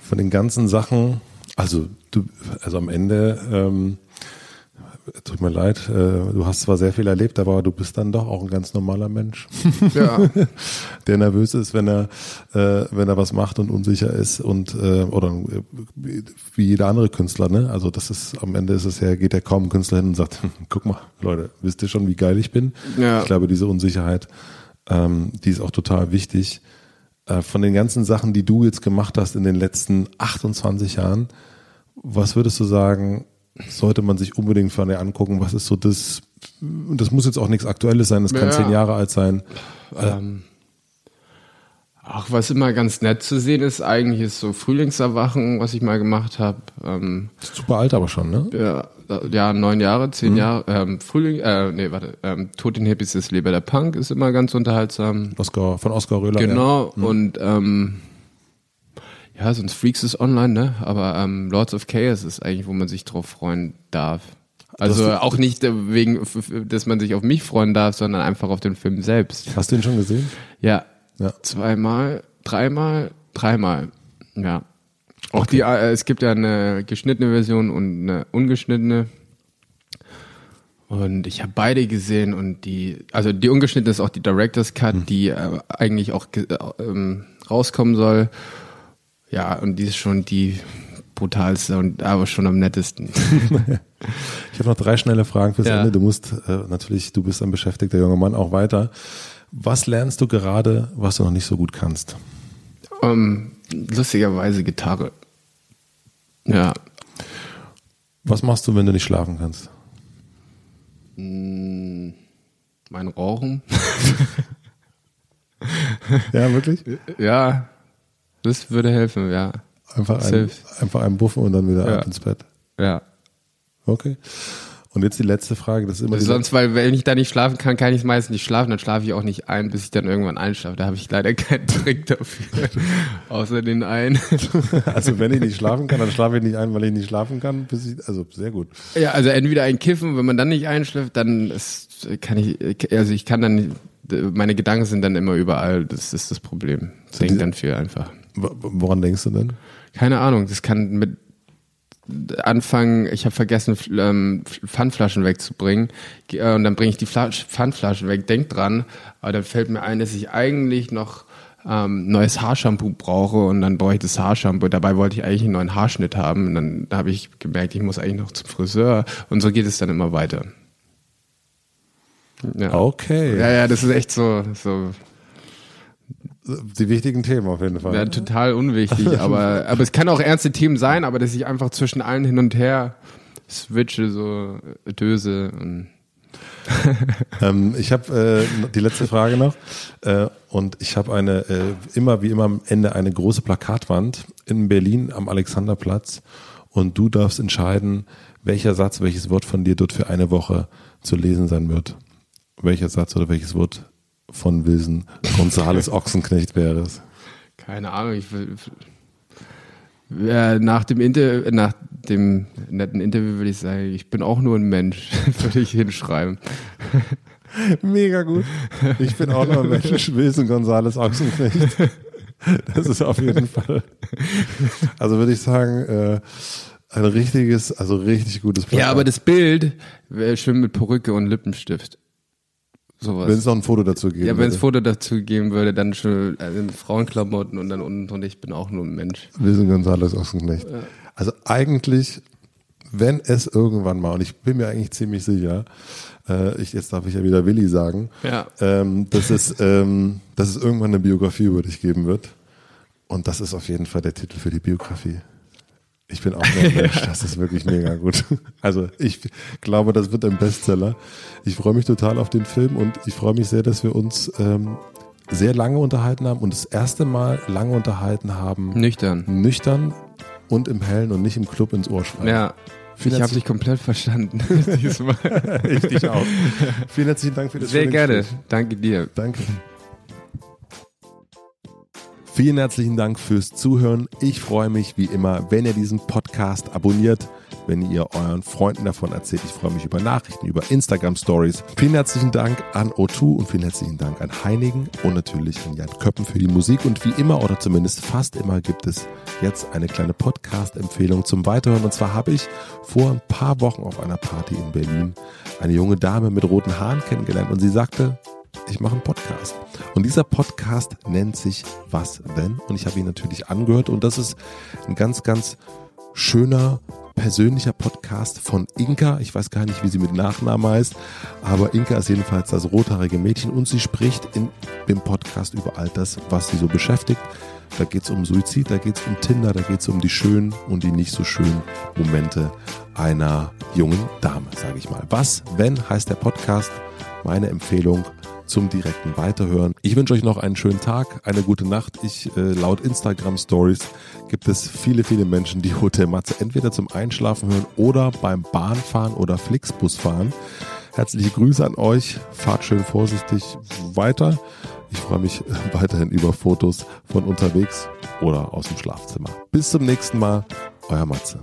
von den ganzen Sachen, also du, also am Ende, ähm, tut mir leid, äh, du hast zwar sehr viel erlebt, aber du bist dann doch auch ein ganz normaler Mensch, [laughs] Ja, [laughs] der nervös ist, wenn er, äh, wenn er was macht und unsicher ist und äh, oder wie jeder andere Künstler, ne? Also das ist am Ende ist es ja, geht ja kaum ein Künstler hin und sagt, "Hm, [laughs] guck mal, Leute, wisst ihr schon, wie geil ich bin? Ja. Ich glaube, diese Unsicherheit, ähm, die ist auch total wichtig. Von den ganzen Sachen, die du jetzt gemacht hast in den letzten 28 Jahren, was würdest du sagen, sollte man sich unbedingt von dir angucken? Was ist so das, und das muss jetzt auch nichts Aktuelles sein, das kann Ja. zehn Jahre alt sein. ähm, auch was immer ganz nett zu sehen ist, eigentlich ist so Frühlingserwachen, was ich mal gemacht habe. Ähm, Super alt aber schon, ne? Ja, ja, neun Jahre, zehn Jahre. Ähm, Frühling, äh, nee, warte, ähm, Tod den Hippies ist Leber der Punk ist immer ganz unterhaltsam. Oscar, von Oskar Röhler. Ja. Genau, und ähm, ja, sonst Freaks ist online, ne? Aber ähm, Lords of Chaos ist eigentlich, wo man sich drauf freuen darf. Also du- auch nicht äh, wegen, dass man sich auf mich freuen darf, sondern einfach auf den Film selbst. Hast du ihn schon gesehen? Ja. Ja. Zweimal, dreimal, dreimal. Ja. Auch die, äh, es gibt ja eine geschnittene Version und eine ungeschnittene. Und ich habe beide gesehen und die, also die ungeschnittene ist auch die Director's Cut, die äh, eigentlich auch äh, ähm, rauskommen soll. Ja, und die ist schon die brutalste und aber schon am nettesten. [laughs] Ich habe noch drei schnelle Fragen fürs Ja. Ende. Du musst äh, natürlich, du bist ein beschäftigter junger Mann, auch weiter. Was lernst du gerade, was du noch nicht so gut kannst? ähm, lustigerweise Gitarre. Ja, Was machst du, wenn du nicht schlafen kannst? mein Rauchen. [laughs] Ja, wirklich? Ja, das würde helfen, ja. Einfach ein, einfach einen Buffen und dann wieder Ja. ab ins Bett. Ja. Okay. Und jetzt die letzte Frage. Das ist immer die Sonst, weil wenn ich da nicht schlafen kann, kann ich meistens nicht schlafen, dann schlafe ich auch nicht ein, bis ich dann irgendwann einschlafe. Da habe ich leider keinen Trick dafür. [laughs] Außer den einen. [laughs] Also wenn ich nicht schlafen kann, dann schlafe ich nicht ein, weil ich nicht schlafen kann. Bis ich, also sehr gut. ja, also entweder ein Kiffen, wenn man dann nicht einschläft, dann ist, kann ich, also ich kann dann, meine Gedanken sind dann immer überall. Das ist das Problem. Denk dann viel einfach. Woran denkst du denn? Keine Ahnung, das kann mit anfangen, ich habe vergessen, ähm, Pfandflaschen wegzubringen Ge- äh, und dann bringe ich die Flasch Pfandflaschen weg, denk dran, aber dann fällt mir ein, dass ich eigentlich noch ähm, neues Haarshampoo brauche und dann brauche ich das Haarshampoo. Dabei wollte ich eigentlich einen neuen Haarschnitt haben und dann habe ich gemerkt, ich muss eigentlich noch zum Friseur und so geht es dann immer weiter. Ja. Okay. Ja, ja, das ist echt so, so Die wichtigen Themen auf jeden Fall. Ja, total unwichtig, [laughs] aber, aber es kann auch ernste Themen sein, aber dass ich einfach zwischen allen hin und her switche, so Döse und [laughs] Ähm, ich habe äh, die letzte Frage noch äh, und ich habe eine äh, immer wie immer am Ende eine große Plakatwand in Berlin am Alexanderplatz und du darfst entscheiden, welcher Satz, welches Wort von dir dort für eine Woche zu lesen sein wird. Welcher Satz oder welches Wort von Wilson Gonzales Ochsenknecht wäre es? keine Ahnung, ich will. Ja, nach dem Inter nach dem netten Interview würde ich sagen, ich bin auch nur ein Mensch, [laughs] würde ich hinschreiben. Mega gut. Ich bin auch noch ein Mensch, [laughs] Wilson Gonzales Ochsenknecht. Das ist auf jeden Fall. Also würde ich sagen, äh, ein richtiges, also richtig gutes Plakat. Ja, aber das Bild wäre schön mit Perücke und Lippenstift. Sowas. Wenn es noch ein Foto dazu geben ja, wenn es würde. Foto dazu geben würde, dann schon also in Frauenklamotten und dann unten und ich bin auch nur ein Mensch. Wilson Gonzales Ochsenknecht. Also eigentlich, wenn es irgendwann mal, und ich bin mir eigentlich ziemlich sicher, äh, ich, jetzt darf ich ja wieder Willi sagen, Ja. ähm, dass, es, ähm, dass es irgendwann eine Biografie über dich geben wird. Und das ist auf jeden Fall der Titel für die Biografie. Ich bin auch nur ein Mensch, das ist wirklich mega gut. [laughs] Also ich glaube, das wird ein Bestseller. Ich freue mich total auf den Film und ich freue mich sehr, dass wir uns ähm, sehr lange unterhalten haben und das erste Mal lange unterhalten haben Nüchtern. nüchtern und im Hellen und nicht im Club ins Ohr schreien. Ja. Vielen ich habe dich komplett verstanden [laughs] diesmal. [laughs] ich dich auch. Vielen herzlichen Dank für das Sehr gerne. Gespräch. Danke dir. Danke. Vielen herzlichen Dank fürs Zuhören. Ich freue mich wie immer, wenn ihr diesen Podcast abonniert, wenn ihr euren Freunden davon erzählt. Ich freue mich über Nachrichten, über Instagram Stories. Vielen herzlichen Dank an O2 und vielen herzlichen Dank an Heinigen und natürlich an Jan Köppen für die Musik. Und wie immer oder zumindest fast immer gibt es jetzt eine kleine Podcast-Empfehlung zum Weiterhören. Und zwar habe ich vor ein paar Wochen auf einer Party in Berlin eine junge Dame mit roten Haaren kennengelernt und sie sagte, ich mache einen Podcast. Und dieser Podcast nennt sich Was wenn? Und ich habe ihn natürlich angehört und das ist ein ganz, ganz schöner, persönlicher Podcast von Inka. Ich weiß gar nicht, wie sie mit Nachnamen heißt, aber Inka ist jedenfalls das rothaarige Mädchen und sie spricht in dem Podcast über all das, was sie so beschäftigt. Da geht es um Suizid, da geht es um Tinder, da geht es um die schönen und die nicht so schönen Momente einer jungen Dame, sage ich mal. Was, wenn, heißt der Podcast. Meine Empfehlung zum direkten Weiterhören. Ich wünsche euch noch einen schönen Tag, eine gute Nacht. Ich, äh, laut Instagram Stories gibt es viele, viele Menschen, die Hotel Matze entweder zum Einschlafen hören oder beim Bahnfahren oder Flixbusfahren. Herzliche Grüße an euch. Fahrt schön vorsichtig weiter. Ich freue mich [laughs] weiterhin über Fotos von unterwegs oder aus dem Schlafzimmer. Bis zum nächsten Mal. Euer Matze.